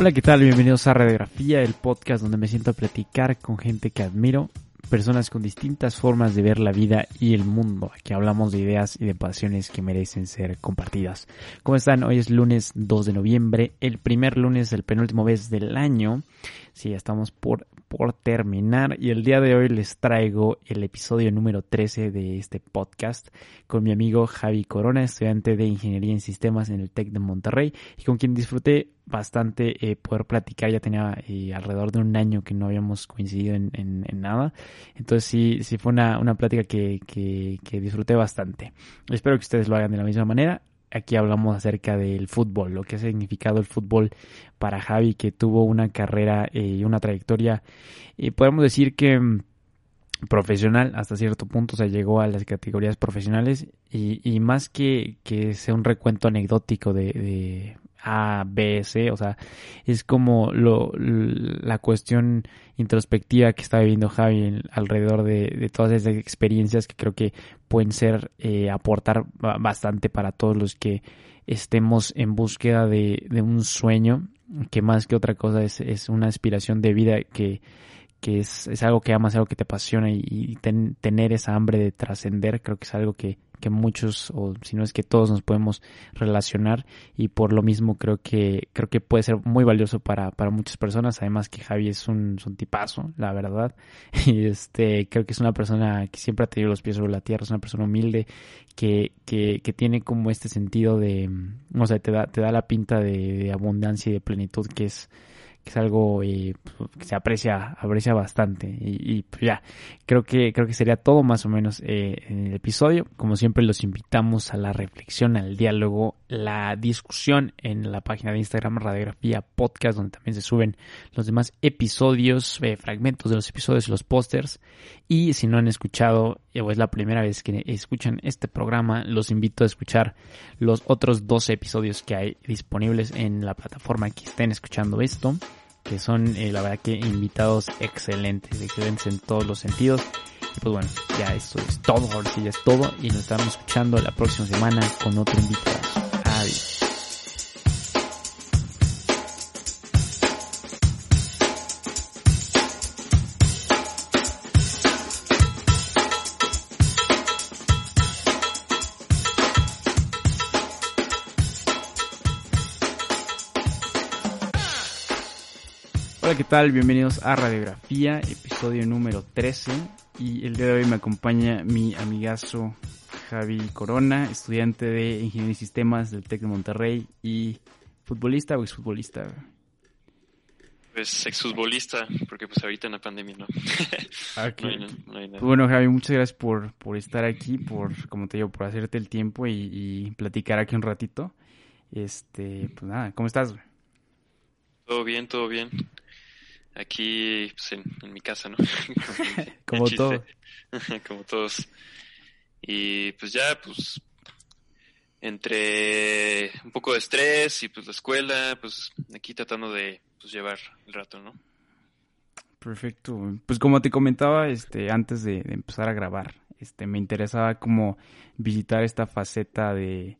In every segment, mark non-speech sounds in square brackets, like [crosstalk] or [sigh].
Hola, ¿qué tal? Bienvenidos a Radiografía, el podcast donde me siento a platicar con gente que admiro, personas con distintas formas de ver la vida y el mundo. Aquí hablamos de ideas y de pasiones que merecen ser compartidas. ¿Cómo están? Hoy es lunes 2 de noviembre, el primer lunes del penúltimo mes del año. Sí, estamos por, por terminar y el día de hoy les traigo el episodio número 13 de este podcast con mi amigo Javi Corona, estudiante de Ingeniería en Sistemas en el TEC de Monterrey y con quien disfruté bastante eh, poder platicar. Ya tenía eh, alrededor de un año que no habíamos coincidido en, nada. Entonces sí, sí fue una, una plática que, que disfruté bastante. Espero que ustedes lo hagan de la misma manera aquí hablamos acerca del fútbol, lo que ha significado el fútbol para Javi, que tuvo una carrera eh, y una trayectoria, y podemos decir que mm, profesional hasta cierto punto, o sea, llegó a las categorías profesionales y, y más que, que sea un recuento anecdótico de, a, B, C, o sea, es como lo, la cuestión introspectiva que está viviendo Javi alrededor de, todas esas experiencias que creo que pueden ser, eh, aportar bastante para todos los que estemos en búsqueda de, de un sueño, que más que otra cosa es, es una aspiración de vida que, que es, es algo que amas, algo que te apasiona y, tener esa hambre de trascender, creo que es algo que, que muchos, o si no es que todos nos podemos relacionar y por lo mismo creo que, creo que puede ser muy valioso para, para muchas personas, además que Javi es un, un tipazo, la verdad, [laughs] y este, creo que es una persona que siempre ha tenido los pies sobre la tierra, es una persona humilde, que, que, que tiene como este sentido de, o sea, te da, te da la pinta de abundancia y de plenitud que es, que es algo eh, que se aprecia, aprecia bastante. Y, pues ya, creo que, creo que sería todo más o menos eh, en el episodio. Como siempre, los invitamos a la reflexión, al diálogo, la discusión en la página de Instagram Radiografía Podcast, donde también se suben los demás episodios, eh, fragmentos de los episodios, los pósters. Y si no han escuchado, o es la primera vez que escuchan este programa, los invito a escuchar los otros 12 episodios que hay disponibles en la plataforma que estén escuchando esto que son eh, la verdad que invitados excelentes, excelentes en todos los sentidos. Pues bueno, ya esto es todo, ahora sí ya es todo y nos estamos escuchando la próxima semana con otro invitado. Adiós. ¿Qué tal? Bienvenidos a Radiografía, episodio número 13. Y el día de hoy me acompaña mi amigazo Javi Corona, estudiante de Ingeniería y Sistemas del TEC de Monterrey y futbolista o exfutbolista. Pues exfutbolista, porque pues ahorita en la pandemia no. [laughs] Pues bueno, Javi, muchas gracias por, por estar aquí, por, como te digo, por hacerte el tiempo y, y platicar aquí un ratito. Este, pues nada, ¿cómo estás? Todo bien, todo bien aquí pues, en, mi casa, ¿no? [laughs] [laughs] Como todos. [laughs] Como todos. Y pues ya, pues entre un poco de estrés y pues la escuela, pues aquí tratando de pues, llevar el rato, ¿no? Perfecto. Pues como te comentaba, este, antes de, de, empezar a grabar, este, me interesaba como visitar esta faceta de,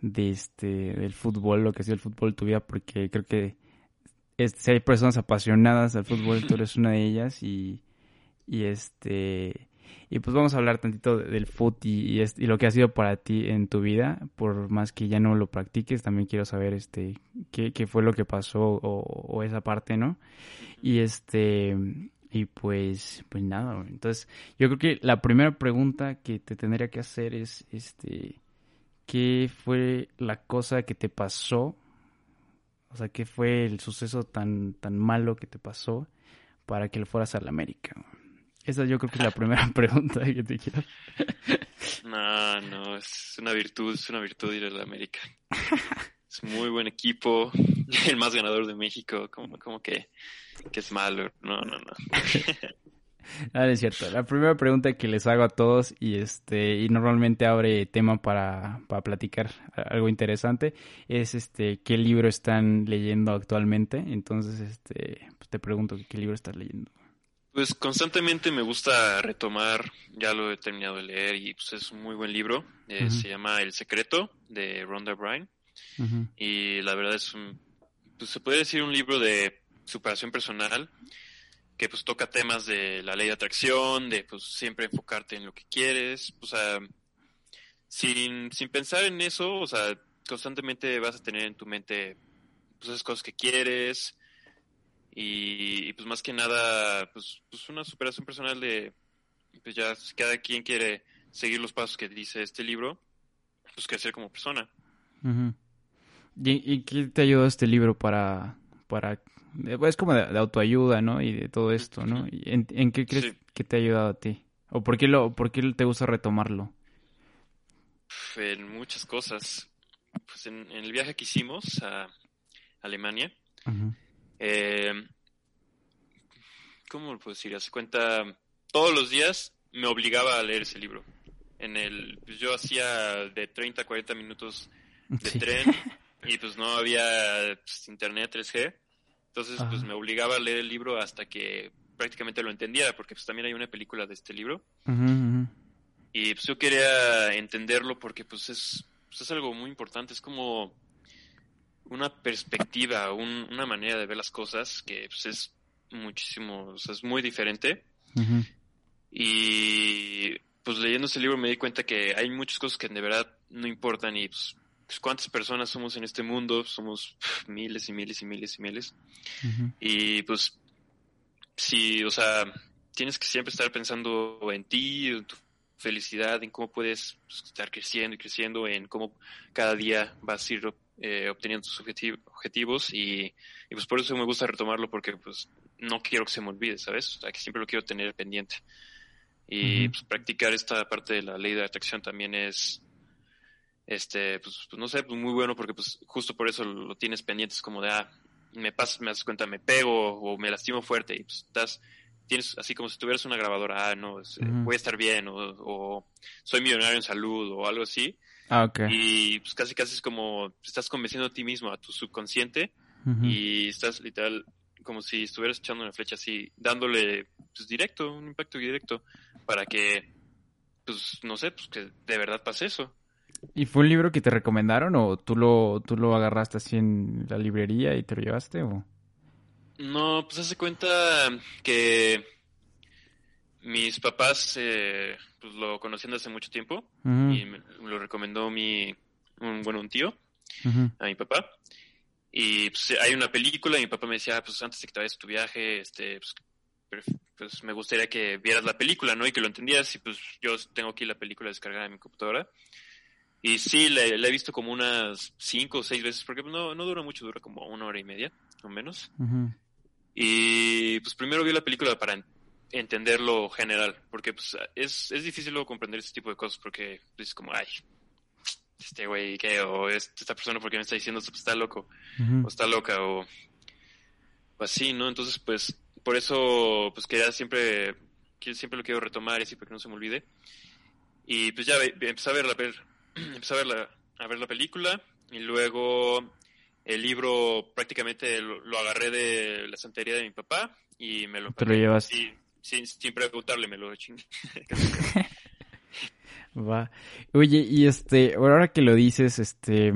de este, del fútbol, lo que ha sido el fútbol tu vida, porque creo que si hay personas apasionadas al fútbol, tú eres una de ellas y, y este y pues vamos a hablar tantito del fútbol y, y, lo que ha sido para ti en tu vida, por más que ya no lo practiques, también quiero saber este qué, qué fue lo que pasó o, o, esa parte, ¿no? Y este y pues pues nada, entonces yo creo que la primera pregunta que te tendría que hacer es este ¿qué fue la cosa que te pasó o sea, ¿qué fue el suceso tan, tan malo que te pasó para que le fueras a la América? Esa yo creo que es la [laughs] primera [laughs] pregunta que te quiero. No, no, es una virtud, es una virtud ir a la América. [laughs] Es muy buen equipo, el más ganador de México, como, como que, que es malo. No, no, no. [laughs] Ah, es cierto. La primera pregunta que les hago a todos y este y normalmente abre tema para, para platicar algo interesante es este qué libro están leyendo actualmente. Entonces, este pues te pregunto qué libro estás leyendo. Pues constantemente me gusta retomar, ya lo he terminado de leer y pues es un muy buen libro. Eh, se llama El secreto de Rhonda Bryan. Y la verdad es un, pues se puede decir un libro de superación personal que pues toca temas de la ley de atracción, de pues siempre enfocarte en lo que quieres, o sea, sin, sin pensar en eso, o sea, constantemente vas a tener en tu mente pues esas cosas que quieres y, pues más que nada pues, pues una superación personal de pues ya cada quien quiere seguir los pasos que dice este libro, pues crecer como persona. ¿Y, qué te ayudó este libro para, para es como de, autoayuda, ¿no? Y de todo esto, ¿no? ¿En, en qué crees que te ha ayudado a ti? ¿O por qué, lo, por qué te gusta retomarlo? En muchas cosas. Pues en, el viaje que hicimos a Alemania, eh, ¿cómo lo puedo decir? Hace cuenta, todos los días me obligaba a leer ese libro. En el, pues yo hacía de 30 a 40 minutos de tren [laughs] y pues no había pues, internet 3G. Entonces pues me obligaba a leer el libro hasta que prácticamente lo entendiera, porque pues también hay una película de este libro. Y pues yo quería entenderlo porque pues es, pues, es algo muy importante, es como una perspectiva, una manera de ver las cosas que pues es muchísimo, o sea, es muy diferente. Y pues leyendo ese libro me di cuenta que hay muchas cosas que de verdad no importan y pues, pues cuántas personas somos en este mundo, somos miles y miles y miles y miles. Y pues sí, o sea, tienes que siempre estar pensando en ti, en tu felicidad, en cómo puedes pues, estar creciendo y creciendo, en cómo cada día vas a ir eh, obteniendo tus objetivos y, y, pues por eso me gusta retomarlo porque pues no quiero que se me olvide, ¿sabes? O sea, que siempre lo quiero tener pendiente. Y pues, practicar esta parte de la ley de atracción también es, este, pues, pues no sé, pues muy bueno porque pues justo por eso lo tienes pendiente, es como de, ah, me pasa, me das cuenta, me pego o me lastimo fuerte y pues estás, tienes así como si tuvieras una grabadora, ah, no, voy a estar bien o, soy millonario en salud o algo así. Ah, ok. Y pues casi casi es como estás convenciendo a ti mismo, a tu subconsciente y estás literal como si estuvieras echando una flecha así, dándole pues directo, un impacto directo para que, pues, no sé, pues que de verdad pase eso. ¿Y fue un libro que te recomendaron o tú lo, tú lo agarraste así en la librería y te lo llevaste o...? No, pues hace cuenta que mis papás eh, pues lo conocían hace mucho tiempo y me lo recomendó mi, un, bueno, un tío a mi papá. Y pues hay una película y mi papá me decía, ah, pues antes de que te vayas a tu viaje, este, pues pues me gustaría que vieras la película, ¿no? Y que lo entendieras. Y pues yo tengo aquí la película descargada en mi computadora. Y sí, la, he visto como unas cinco o seis veces, porque no, no dura mucho, dura como una hora y media, o menos. Y pues primero vi la película para entender lo general, porque pues es, es difícil luego comprender ese tipo de cosas, porque pues, es como, ay, este güey, ¿qué? O esta persona, ¿por qué me está diciendo esto? Pues, está loco, o está loca, o, o así, ¿no? Entonces, pues por eso, pues quería siempre, siempre lo quiero retomar y así para que no se me olvide. Y pues ya empecé a ver, a ver, empecé a ver la, a ver la película y luego el libro prácticamente lo, agarré de la santería de mi papá y me lo... ¿Te lo llevas? sin, sin preguntarle me lo chingué. [laughs] Va. Oye, y este, ahora que lo dices, este,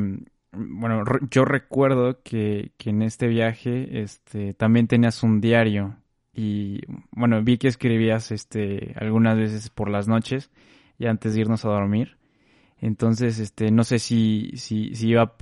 bueno, yo recuerdo que, que, en este viaje este, también tenías un diario y bueno, vi que escribías este, algunas veces por las noches y antes de irnos a dormir. Entonces, este, no sé si, si, si iba,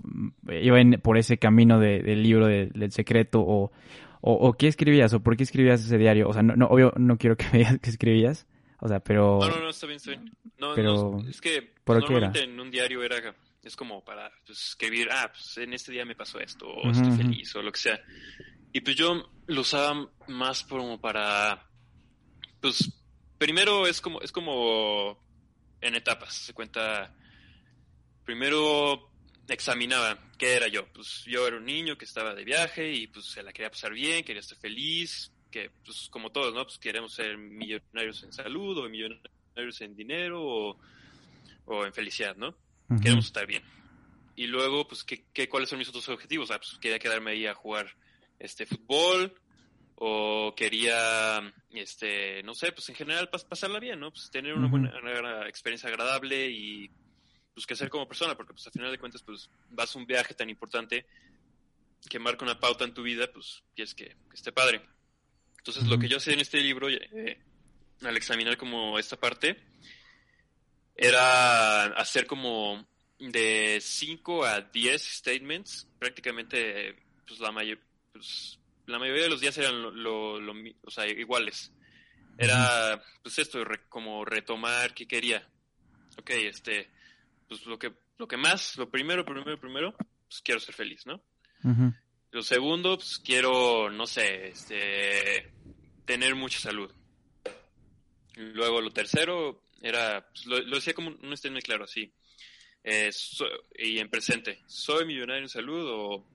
iba por ese camino del libro del secreto o, o, qué escribías o por qué escribías ese diario. O sea, no, no obvio no quiero que [laughs] me digas que escribías, o sea, pero... No, no, no, está bien, está bien. No, pero, no, es que normalmente en un diario era es como para pues, escribir, ah, pues en este día me pasó esto, o estoy feliz, o lo que sea. Y pues yo lo usaba más como para, pues, primero es como, es como en etapas, se cuenta, primero examinaba qué era yo, pues yo era un niño que estaba de viaje y pues se la quería pasar bien, quería estar feliz, que pues como todos, ¿no? Pues queremos ser millonarios en salud o millonarios en dinero o, o en felicidad, ¿no? Queremos estar bien. Y luego, pues, ¿qué, qué, cuáles son mis otros objetivos? Ah, pues quería quedarme ahí a jugar este fútbol o quería, este, no sé, pues en general pasarla bien, ¿no? Pues tener una buena experiencia agradable y, pues, que hacer como persona, porque pues al final de cuentas pues vas a un viaje tan importante que marca una pauta en tu vida, pues quieres que, que esté padre. Entonces lo que yo hacía en este libro, eh, al examinar como esta parte, era hacer como de 5 a 10 statements, prácticamente pues la, pues, la mayoría de los días eran lo, lo, o sea, iguales. Era pues esto, como retomar qué quería. Ok, este, pues lo que, lo que más, lo primero, primero, primero, pues quiero ser feliz, ¿no? Lo segundo, pues quiero, no sé, este, tener mucha salud. Luego lo tercero era, pues, lo, decía como un statement claro, así. Eh, y en presente, ¿soy millonario en salud o,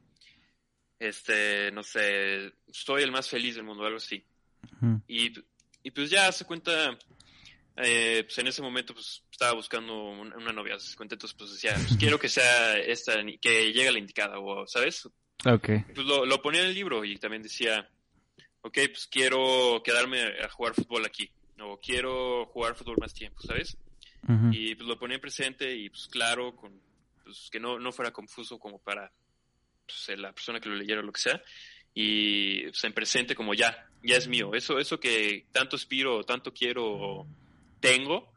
este, no sé, soy el más feliz del mundo, algo así? y, y, pues ya se cuenta, eh, pues en ese momento pues estaba buscando una, novia, entonces pues decía, pues quiero que sea esta, que llegue a la indicada, o, ¿sabes? Pues lo, lo ponía en el libro y también decía, ok, pues quiero quedarme a jugar fútbol aquí, o quiero jugar fútbol más tiempo, ¿sabes? Y pues lo ponía en presente y pues claro, con, pues, que no, no fuera confuso como para pues, la persona que lo leyera o lo que sea. Y pues en presente como ya, ya es mío. Eso, eso que tanto aspiro, tanto quiero, tengo,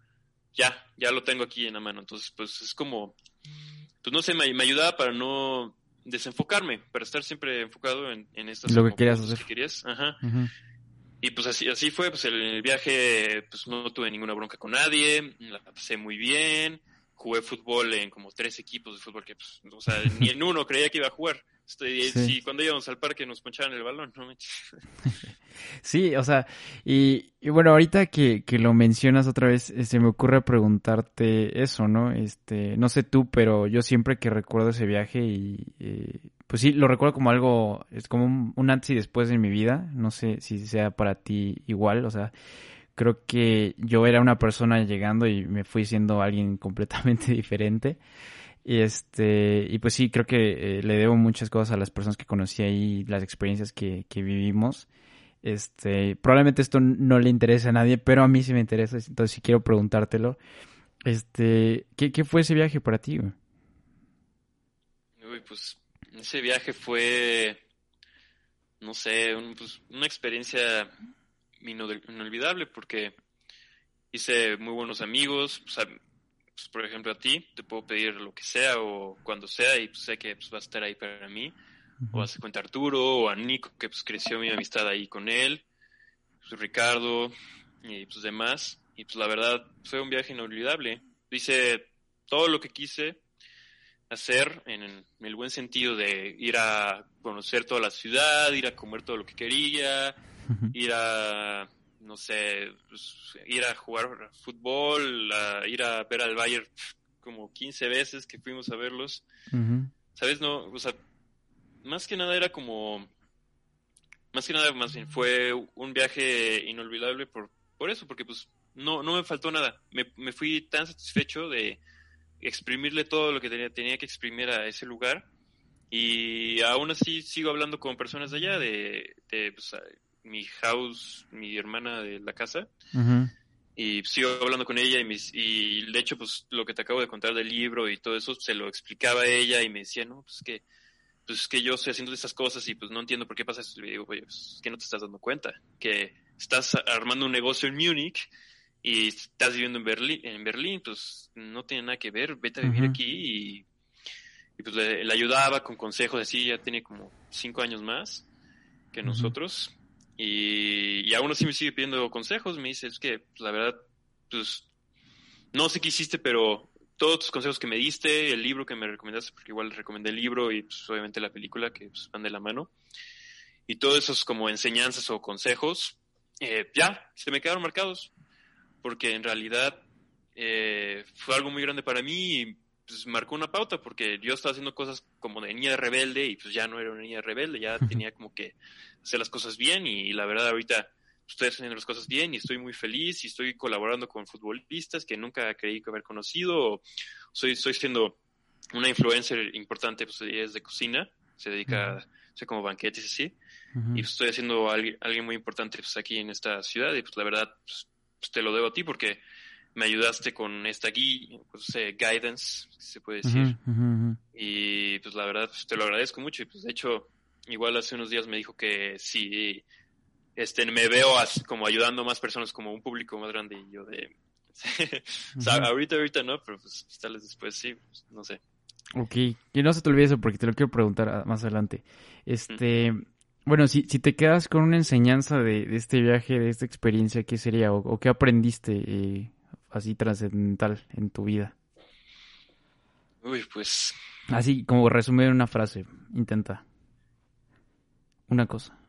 ya, ya lo tengo aquí en la mano. Entonces, pues es como, pues no sé, me, me ayudaba para no desenfocarme, para estar siempre enfocado en, en estas lo que querías hacer. Que querías. Ajá. Y pues así, así fue, pues el, viaje, pues no tuve ninguna bronca con nadie, la pasé muy bien, jugué fútbol en como tres equipos de fútbol que, pues, o sea, [laughs] ni en uno creía que iba a jugar. Estoy, sí. cuando íbamos al parque nos ponchaban el balón, ¿no? [laughs] sí, o sea, y, y, bueno, ahorita que, que lo mencionas otra vez, se este, me ocurre preguntarte eso, ¿no? Este, no sé tú, pero yo siempre que recuerdo ese viaje y, eh, pues sí, lo recuerdo como algo, es como un, antes y después en mi vida, no sé si sea para ti igual, o sea, creo que yo era una persona llegando y me fui siendo alguien [laughs] completamente diferente. Y este, y pues sí, creo que eh, le debo muchas cosas a las personas que conocí ahí, las experiencias que, que vivimos. Este, probablemente esto no le interesa a nadie, pero a mí sí me interesa, entonces sí quiero preguntártelo. Este, ¿qué, qué fue ese viaje para ti? Pues ese viaje fue, no sé, pues, una experiencia inolvidable porque hice muy buenos amigos. pues, por ejemplo, a ti te puedo pedir lo que sea o cuando sea y pues, sé que pues, vas a estar ahí para mí. O a cuenta Arturo o a Nico, que pues creció mi amistad ahí con él. Pues, Ricardo y pues demás. Y pues la verdad fue un viaje inolvidable. Hice todo lo que quise hacer en, el buen sentido de ir a conocer toda la ciudad, ir a comer todo lo que quería, ir a, no sé, pues, ir a jugar fútbol, ir a ver al Bayern como 15 veces que fuimos a verlos. ¿Sabes? No, o sea, más que nada era como, más que nada, más bien, fue un viaje inolvidable por, por eso, porque pues no, no me faltó nada. Me, me fui tan satisfecho de exprimirle todo lo que tenía, tenía que exprimir a ese lugar. Y aún así sigo hablando con personas de allá, de, de pues, mi house, mi hermana de la casa. Y sigo hablando con ella y, mis, y de hecho, pues lo que te acabo de contar del libro y todo eso, se lo explicaba a ella y me decía, no, pues que, pues que yo estoy haciendo estas cosas y pues no entiendo por qué pasa eso. Y digo, oye, pues es que no te estás dando cuenta, que estás armando un negocio en Múnich y estás viviendo en Berlín, en Berlín, pues no tiene nada que ver, vete a vivir aquí y, pues le, ayudaba con consejos así, ya tiene como cinco años más que nosotros. Y, y, aún así me sigue pidiendo consejos, me dice, es que pues, la verdad, pues no sé qué hiciste, pero todos tus consejos que me diste, el libro que me recomendaste, porque igual recomendé el libro y pues obviamente la película que pues, van de la mano, y todos esos como enseñanzas o consejos, eh, ya, se me quedaron marcados porque en realidad eh, fue algo muy grande para mí y pues, marcó una pauta porque yo estaba haciendo cosas como de niña rebelde y pues ya no era una niña rebelde, ya tenía como que hacer las cosas bien y, la verdad ahorita estoy haciendo las cosas bien y estoy muy feliz y estoy colaborando con futbolistas que nunca creí que haber conocido. Soy, estoy siendo una influencer importante, pues es de cocina, se dedica a hacer como banquetes así. Y pues, estoy haciendo alguien, alguien muy importante pues, aquí en esta ciudad y pues la verdad pues, pues, te lo debo a ti porque me ayudaste con esta guía, pues, eh, guidance, se puede decir. Y pues la verdad, pues, te lo agradezco mucho. Y pues de hecho, igual hace unos días me dijo que sí, este, me veo como ayudando a más personas, como un público más grande. Y yo de... [laughs] o sea, ahorita, ahorita no, pero pues tal vez después sí, pues, no sé. Ok, y no se te olvide eso porque te lo quiero preguntar más adelante. Este, bueno, si, si te quedas con una enseñanza de, este viaje, de esta experiencia, ¿qué sería? ¿O, qué aprendiste eh, así trascendental en tu vida? Uy, pues... Así como resumir una frase, intenta. Una cosa.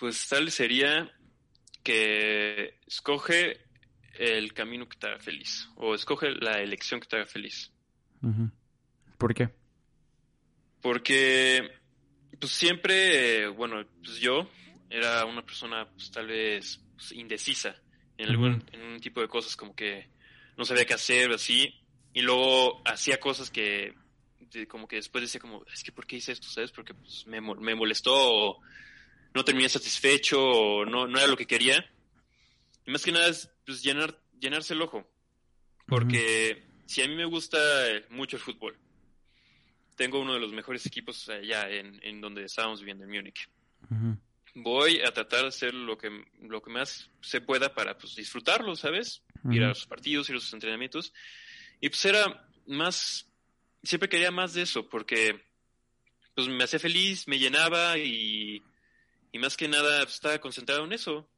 Pues tal sería que escoge el camino que te haga feliz o escoge la elección que te haga feliz. ¿Por qué? Porque pues siempre, bueno, pues yo era una persona pues tal vez pues, indecisa en, algún, en un tipo de cosas como que no sabía qué hacer o así y luego hacía cosas que como que después decía como es que por qué hice esto sabes porque pues, me, me molestó o no terminé satisfecho o no, no era lo que quería y más que nada es pues, llenar, llenarse el ojo. Porque si a mí me gusta mucho el fútbol, tengo uno de los mejores equipos allá en, en donde estábamos viviendo en Múnich. Voy a tratar de hacer lo que, lo que más se pueda para pues, disfrutarlo, ¿sabes? Ir a los partidos, ir a los entrenamientos. Y pues era más, siempre quería más de eso, porque pues me hacía feliz, me llenaba y, y más que nada pues, estaba concentrado en eso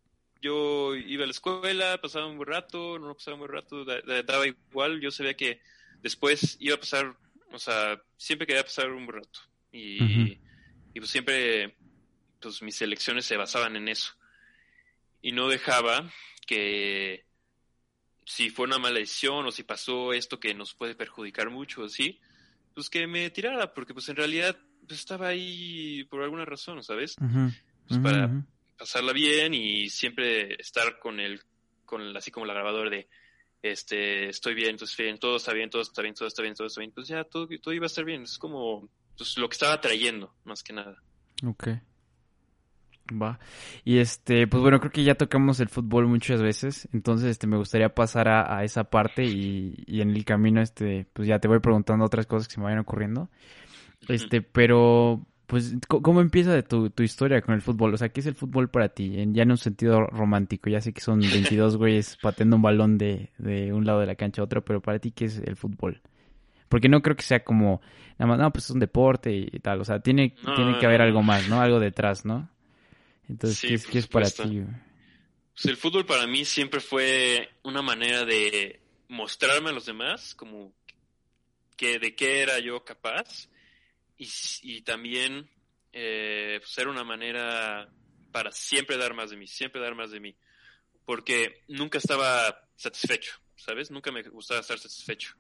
yo iba a la escuela, pasaba un buen rato, no pasaba un buen rato, daba igual, yo sabía que después iba a pasar, o sea, siempre quería pasar un buen rato. Y, pues siempre, pues mis elecciones se basaban en eso. Y no dejaba que si fue una mala decisión o si pasó esto que nos puede perjudicar mucho, ¿sí? Pues que me tirara, porque pues en realidad pues estaba ahí por alguna razón, ¿sabes? Pues para, pasarla bien y siempre estar con el, con así como la grabadora de este, estoy bien, entonces bien, todo está bien, todo está bien, todo está bien, todo está bien, pues ya todo, todo iba a estar bien, es como pues, lo que estaba trayendo, más que nada. Ok. Va. Y este, pues bueno, creo que ya tocamos el fútbol muchas veces, entonces este me gustaría pasar a, a esa parte y, y, en el camino este, pues ya te voy preguntando otras cosas que se me vayan ocurriendo. Este, pero pues, ¿cómo empieza tu, tu historia con el fútbol? O sea, ¿qué es el fútbol para ti? En, ya en un sentido romántico. Ya sé que son 22 güeyes [laughs] pateando un balón de, de un lado de la cancha a otro, pero para ti, ¿qué es el fútbol? Porque no creo que sea como, nada más, no, pues es un deporte y, tal. O sea, tiene, tiene que haber algo más, ¿no? Algo detrás, ¿no? Entonces, ¿qué, es, ¿qué es para ti? Pues el fútbol para mí siempre fue una manera de mostrarme a los demás como que de qué era yo capaz y, también eh, ser una manera para siempre dar más de mí, siempre dar más de mí, porque nunca estaba satisfecho, ¿sabes? Nunca me gustaba estar satisfecho.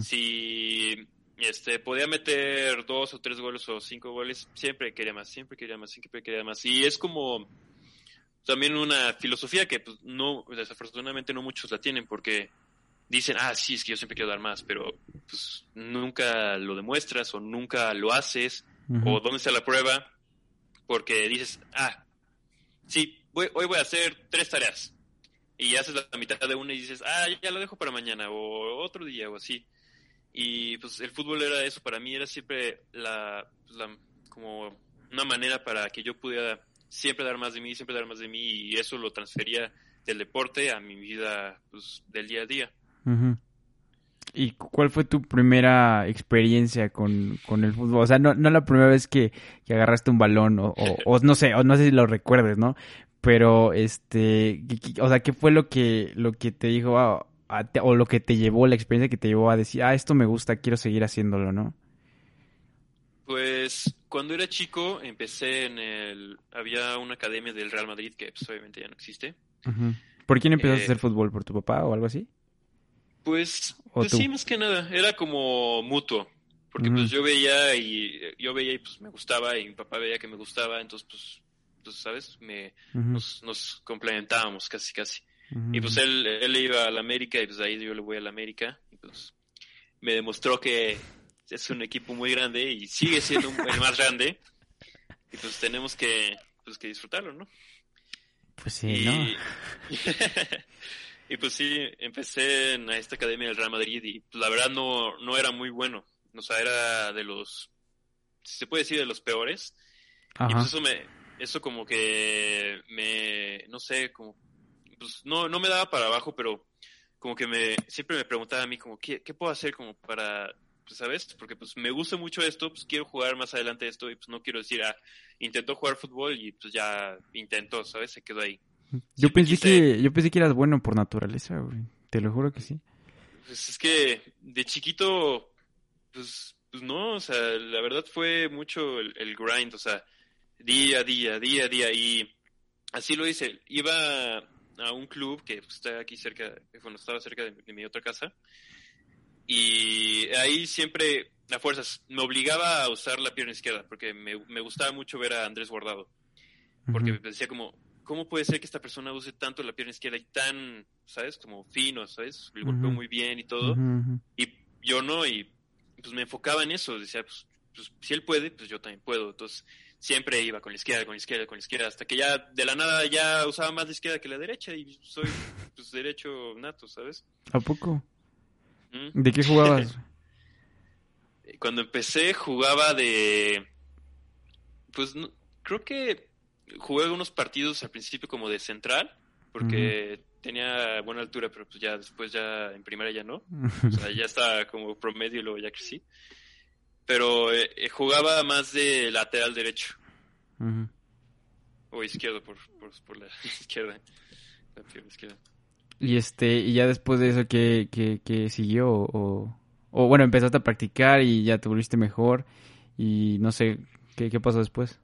Si este, podía meter dos o tres goles o cinco goles, siempre quería más, siempre quería más, siempre quería más. Y es como también una filosofía que pues, no, desafortunadamente no muchos la tienen porque dicen, ah, sí, es que yo siempre quiero dar más, pero pues nunca lo demuestras o nunca lo haces, o dónde está la prueba, porque dices, ah, sí, hoy voy a hacer tres tareas, y haces la mitad de una y dices, ah, ya lo dejo para mañana, o otro día, o así. Y pues el fútbol era eso, para mí era siempre la, la como una manera para que yo pudiera siempre dar más de mí, siempre dar más de mí, y eso lo transfería del deporte a mi vida pues, del día a día. ¿Y cuál fue tu primera experiencia con, el fútbol? O sea, no, no la primera vez que, agarraste un balón o, o, no sé, o no sé si lo recuerdes, ¿no? Pero, este, o sea, ¿qué fue lo que, lo que te dijo, ah, o lo que te llevó, la experiencia que te llevó a decir, ah, esto me gusta, quiero seguir haciéndolo, ¿no? Pues cuando era chico empecé en el... Había una academia del Real Madrid que pues, obviamente ya no existe. ¿Por quién empezaste a hacer eh, fútbol? ¿Por tu papá o algo así? Pues, pues sí, más que nada, era como mutuo, porque pues yo veía y yo veía y pues me gustaba y mi papá veía que me gustaba, entonces pues, pues sabes, me, nos, complementábamos casi casi. Y pues él, él iba a la América y pues ahí yo le voy a la América y pues me demostró que es un equipo muy grande y sigue siendo el más grande y pues tenemos que, pues, que disfrutarlo, ¿no? Pues sí, ¿no? [laughs] y pues sí, empecé en esta academia del Real Madrid y pues, la verdad no, no era muy bueno. O sea, era de los, si se puede decir, de los peores. Y pues eso me, eso como que me, no sé, como, pues no, no me daba para abajo, pero como que me, siempre me preguntaba a mí como, ¿qué, qué puedo hacer como para, pues, ¿sabes? Porque pues me gusta mucho esto, pues quiero jugar más adelante esto y pues no quiero decir, ah, intentó jugar fútbol y pues ya intentó, ¿sabes? Se quedó ahí. Yo pensé que, yo pensé que eras bueno por naturaleza, güey. Te lo juro que sí. Pues es que de chiquito, pues, pues no, o sea, la verdad fue mucho el, el grind, o sea, día a día, día a día. Y así lo hice. Iba a un club que está aquí cerca, bueno, estaba cerca de, mi otra casa. Y ahí siempre, a fuerzas, me obligaba a usar la pierna izquierda, porque me, me gustaba mucho ver a Andrés Guardado. Porque me decía como, ¿cómo puede ser que esta persona use tanto la pierna izquierda y tan, ¿sabes? Como fino, ¿sabes? Le golpeó muy bien y todo. Y yo no, y pues me enfocaba en eso. Decía, pues, pues, si él puede, pues yo también puedo. Entonces, siempre iba con la izquierda, con la izquierda, con la izquierda, hasta que ya de la nada ya usaba más la izquierda que la derecha y soy [laughs] pues derecho nato, ¿sabes? ¿A poco? ¿Mm? ¿De qué jugabas? [laughs] Cuando empecé jugaba de... Pues creo que jugué unos partidos al principio como de central, porque tenía buena altura, pero pues ya después ya en primera ya no. [laughs] O sea, ya estaba como promedio y luego ya crecí pero eh, eh, jugaba más de lateral derecho. O izquierdo, por, por, la [laughs] izquierda. izquierda. Y este, y ya después de eso, ¿qué, qué, siguió? O, o, bueno, empezaste a practicar y ya te volviste mejor. Y no sé, ¿qué, qué pasó después?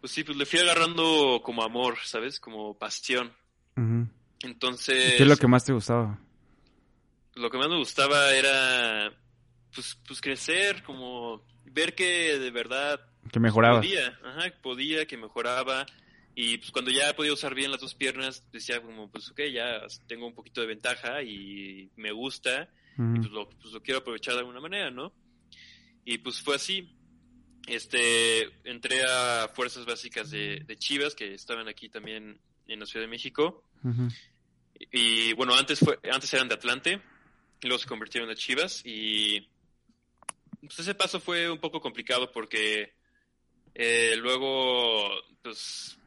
Pues sí, pues le fui agarrando como amor, ¿sabes? Como pasión. Entonces... ¿Qué es lo que más te gustaba? Lo que más me gustaba era pues, pues crecer, como ver que de verdad... Que mejoraba. Podía, ajá, podía, que mejoraba. Y pues cuando ya podía usar bien las dos piernas, decía como, pues ok, ya tengo un poquito de ventaja y me gusta, y pues lo, pues lo quiero aprovechar de alguna manera, ¿no? Y pues fue así. Este, entré a Fuerzas Básicas de, Chivas, que estaban aquí también en la Ciudad de México. y, bueno, antes, fue, antes eran de Atlante, luego se convirtieron en Chivas y pues ese paso fue un poco complicado porque eh, luego, pues,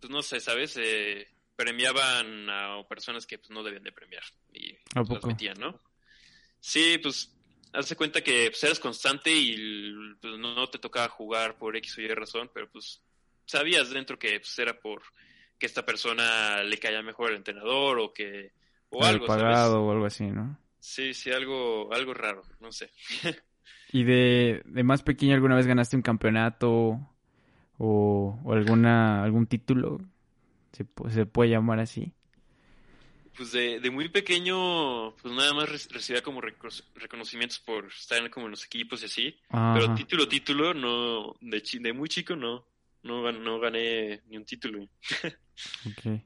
pues, no sé, ¿sabes? Eh, premiaban a personas que pues, no debían de premiar y metían, ¿no? Sí, pues, hace cuenta que pues, eras constante y pues, no te tocaba jugar por X o Y razón, pero pues sabías dentro que pues, era por que esta persona le caía mejor al entrenador o que o algo pagado o algo así, ¿no? Sí, sí, algo algo raro, no sé. [laughs] ¿Y de, más pequeño alguna vez ganaste un campeonato o, alguna algún título? ¿Se, ¿Se, puede llamar así? Pues de, de muy pequeño, pues nada más recibía como reconocimientos por estar como en los equipos y así. Pero título, título, no, de, de muy chico no, no, no gané ni un título. [laughs] ok.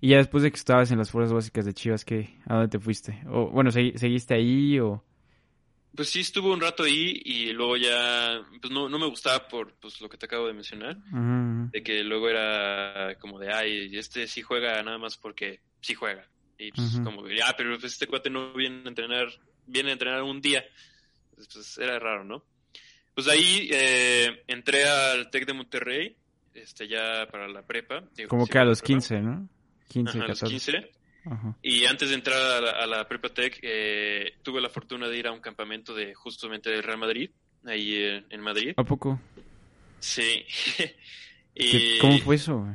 Y ya después de que estabas en las fuerzas básicas de Chivas, ¿qué? ¿A dónde te fuiste? O, bueno, ¿seguiste ahí o...? Pues sí, estuve un rato ahí y luego ya, pues no, no me gustaba por pues, lo que te acabo de mencionar, de que luego era como de, ay, este sí juega nada más porque sí juega. Y pues como, ya, pero pues este cuate no viene a entrenar, viene a entrenar un día. Pues, era raro, ¿no? Pues ahí eh, entré al TEC de Monterrey, este ya para la prepa. como que a los 15, ¿no? 15, Ajá, A los 15. Y antes de entrar a la, a la Prepatec, eh, tuve la fortuna de ir a un campamento de justamente del Real Madrid, ahí en, Madrid. ¿A poco? Sí. [laughs] ¿Cómo fue eso?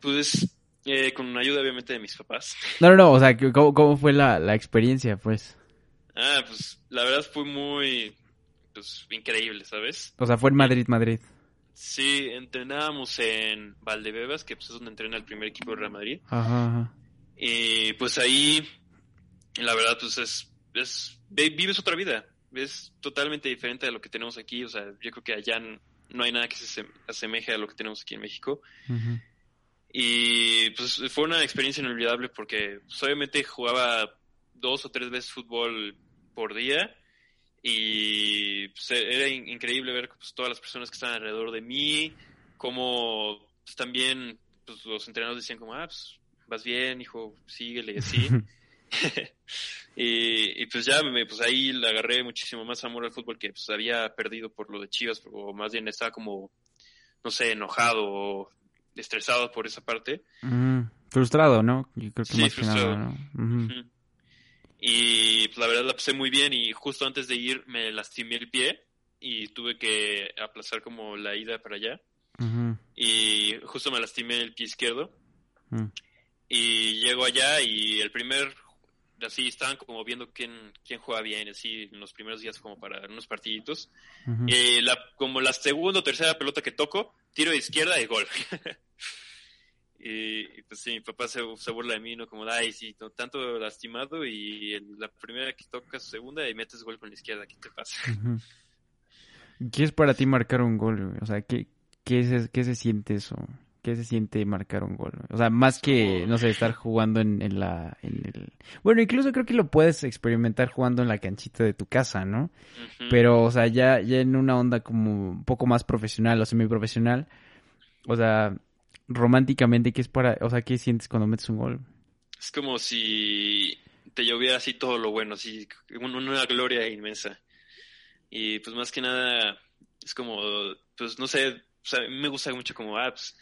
Pues eh, con ayuda obviamente de mis papás. No, no, no, o sea, ¿cómo, cómo fue la, la experiencia, pues? Ah, pues la verdad fue muy, pues, increíble, ¿sabes? O sea, fue en Madrid, Madrid. Sí, entrenábamos en Valdebebas, que pues, es donde entrena el primer equipo de Real Madrid. Ajá, Y pues ahí, la verdad, pues es, es, vives otra vida. Es totalmente diferente a lo que tenemos aquí. O sea, yo creo que allá no hay nada que se asemeje a lo que tenemos aquí en México. Y pues fue una experiencia inolvidable porque pues, obviamente jugaba dos o tres veces fútbol por día y pues, era increíble ver pues, todas las personas que estaban alrededor de mí, cómo pues, también pues los entrenadores decían como, ah, pues vas bien, hijo, síguele, así. [laughs] [laughs] y, y, pues ya me, pues ahí le agarré muchísimo más amor al fútbol que pues había perdido por lo de Chivas, o más bien estaba como, no sé, enojado o estresado por esa parte. Frustrado, ¿no? Yo creo que sí, más frustrado. Que nada, ¿no? Y pues la verdad la pasé muy bien y justo antes de ir me lastimé el pie y tuve que aplazar como la ida para allá. Y justo me lastimé el pie izquierdo. Y llego allá y el primer, así estaban como viendo quién, quién juega bien, así en los primeros días como para unos partiditos. la, como la segunda o tercera pelota que toco, tiro de izquierda y gol. [laughs] Y, pues sí, mi papá se, se, burla de mí, ¿no? Como, ay, sí, tanto lastimado y la primera que tocas, segunda y metes gol con la izquierda, ¿qué te pasa? ¿Qué es para ti marcar un gol? O sea, ¿qué, qué, se, qué se siente eso? ¿Qué se siente marcar un gol? O sea, más que, no sé, estar jugando en, en, la... En el... Bueno, incluso creo que lo puedes experimentar jugando en la canchita de tu casa, ¿no? Pero, o sea, ya, ya en una onda como un poco más profesional o semiprofesional, o sea, románticamente, ¿qué es para, o sea, qué sientes cuando metes un gol? Es como si te lloviera así todo lo bueno, así, una gloria inmensa. Y pues más que nada, es como, pues no sé, o sea, me gusta mucho como, pues,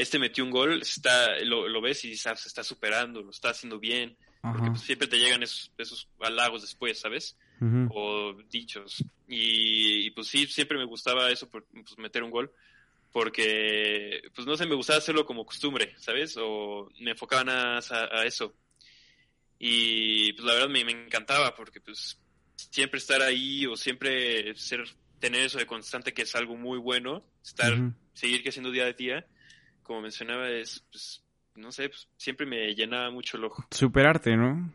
este metió un gol, está, lo, lo ves y sabes, se está superando, lo está haciendo bien, porque pues, siempre te llegan esos, esos halagos después, ¿sabes? O dichos. Y, y, pues sí, siempre me gustaba eso, por, pues, meter un gol porque, pues no sé, me gustaba hacerlo como costumbre, ¿sabes? O me enfocaba nada a, eso. Y pues la verdad me, encantaba porque pues siempre estar ahí o siempre ser tener eso de constante que es algo muy bueno, estar, seguir creciendo día a día, como mencionaba, es, pues, no sé, pues, siempre me llenaba mucho el ojo. Superarte, ¿no?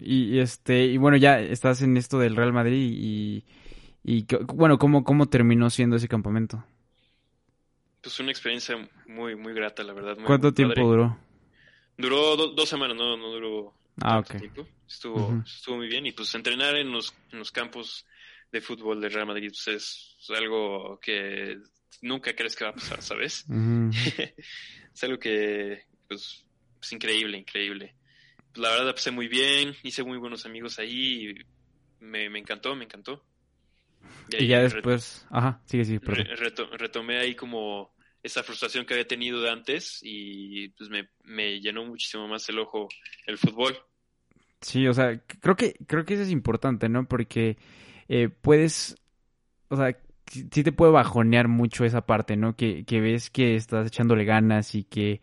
Y, este, y bueno, ya estás en esto del Real Madrid y y bueno, ¿cómo, ¿cómo terminó siendo ese campamento? Pues una experiencia muy, muy grata, la verdad. ¿Cuánto tiempo duró? Duró dos semanas, no, no duró ah, tiempo. Estuvo, estuvo muy bien y pues entrenar en los, en los campos de fútbol de Real Madrid pues, es, algo que nunca crees que va a pasar, ¿sabes? [laughs] es algo que pues es increíble, increíble. Pues, la verdad la pasé muy bien, hice muy buenos amigos ahí y me, me encantó, me encantó. Y, ya después, ajá, sigue, sigue, retomé ahí como esa frustración que había tenido de antes y pues me, llenó muchísimo más el ojo el fútbol. Sí, o sea, creo que, creo que eso es importante, ¿no? Porque eh, puedes, o sea, sí te puede bajonear mucho esa parte, ¿no? Que, que ves que estás echándole ganas y que,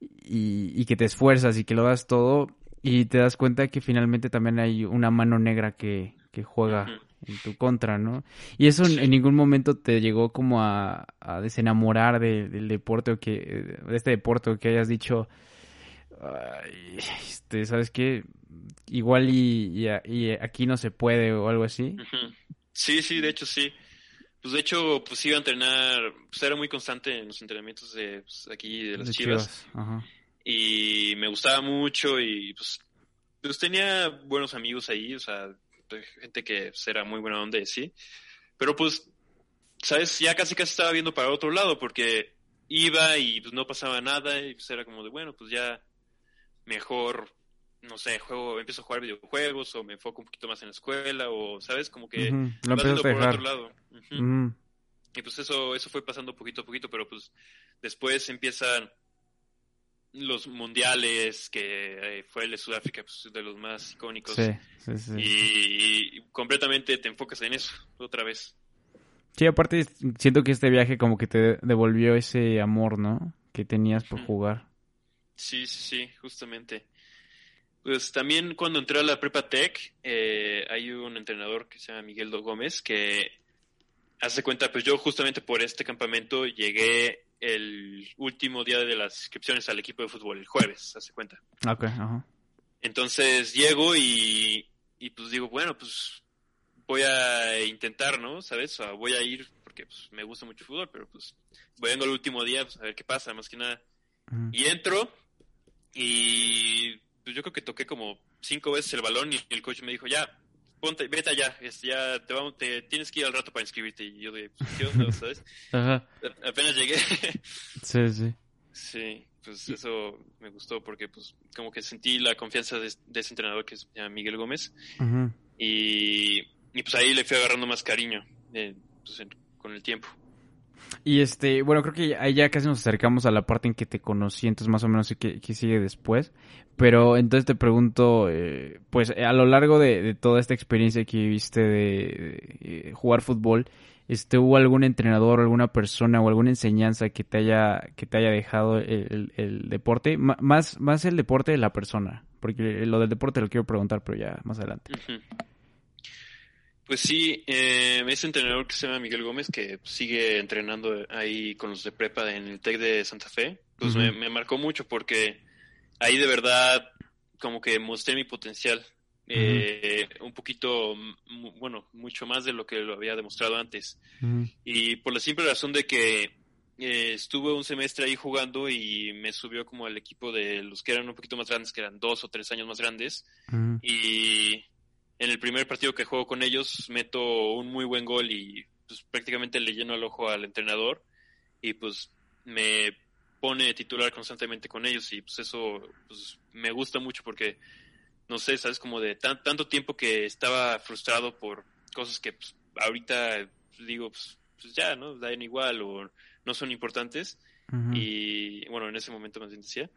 y, que te esfuerzas y que lo das todo y te das cuenta que finalmente también hay una mano negra que, que juega en tu contra, ¿no? Y eso en ningún momento te llegó como a, desenamorar del deporte o que, de este deporte o que hayas dicho, este, ¿sabes qué? Igual y, aquí no se puede o algo así. Sí, sí, de hecho sí. Pues de hecho, pues iba a entrenar, pues era muy constante en los entrenamientos de pues, aquí de las Chivas. Y me gustaba mucho y pues, pues tenía buenos amigos ahí, o sea, gente que será muy buena onda, sí. Pero pues, ¿sabes? Ya casi casi estaba viendo para otro lado porque iba y pues no pasaba nada y pues era como de, bueno, pues ya mejor, no sé, juego, empiezo a jugar videojuegos o me enfoco un poquito más en la escuela o, ¿sabes? Como que lo por otro lado. Y pues eso, eso fue pasando poquito a poquito, pero pues después empiezan los mundiales, que eh, fue el de Sudáfrica, pues, de los más icónicos. Sí, sí, sí. Y, completamente te enfocas en eso, otra vez. Sí, aparte siento que este viaje como que te devolvió ese amor, ¿no? Que tenías por jugar. Sí, sí, sí, justamente. Pues también cuando entré a la Prepa Tech, eh, hay un entrenador que se llama Miguel Do Gómez que hace cuenta, pues yo justamente por este campamento llegué el último día de las inscripciones al equipo de fútbol, el jueves, hace cuenta. Ok, ajá. Entonces llego y, y pues digo, bueno, pues voy a intentar, ¿no? ¿Sabes? O voy a ir porque pues, me gusta mucho el fútbol, pero pues vengo el último día pues, a ver qué pasa, más que nada. Y entro y pues yo creo que toqué como cinco veces el balón y el coach me dijo, ya, ponte, vete allá, ya te, vamos, te tienes que ir al rato para inscribirte. Y yo de, ¿qué onda, [laughs] sabes? Ajá. Apenas llegué. Sí, sí. Sí, pues eso me gustó porque pues como que sentí la confianza de, de ese entrenador que es Miguel Gómez Ujú. y, y pues ahí le fui agarrando más cariño eh, pues, en- con el tiempo. Y este, bueno, creo que ahí ya casi nos acercamos a la parte en que te conocí, entonces más o menos qué, qué sigue después. Pero entonces te pregunto, eh, pues a lo largo de, toda esta experiencia que viviste de, eh, jugar fútbol, este, ¿hubo algún entrenador, alguna persona o alguna enseñanza que te haya, que te haya dejado el, el- deporte? Más, más el deporte de la persona, porque lo del deporte lo quiero preguntar, pero ya más adelante. Pues sí, eh, ese entrenador que se llama Miguel Gómez, que sigue entrenando ahí con los de prepa en el TEC de Santa Fe, pues me, me marcó mucho porque ahí de verdad como que mostré mi potencial. eh, un poquito, bueno, mucho más de lo que lo había demostrado antes. Y por la simple razón de que eh, estuve un semestre ahí jugando y me subió como al equipo de los que eran un poquito más grandes, que eran dos o tres años más grandes. Y en el primer partido que juego con ellos meto un muy buen gol y pues prácticamente le lleno el ojo al entrenador y pues me pone titular constantemente con ellos y pues eso pues me gusta mucho porque no sé, sabes como de tan- tanto tiempo que estaba frustrado por cosas que pues, ahorita digo pues, pues ya, ¿no? Dan igual o no son importantes y bueno, en ese momento más bien decía.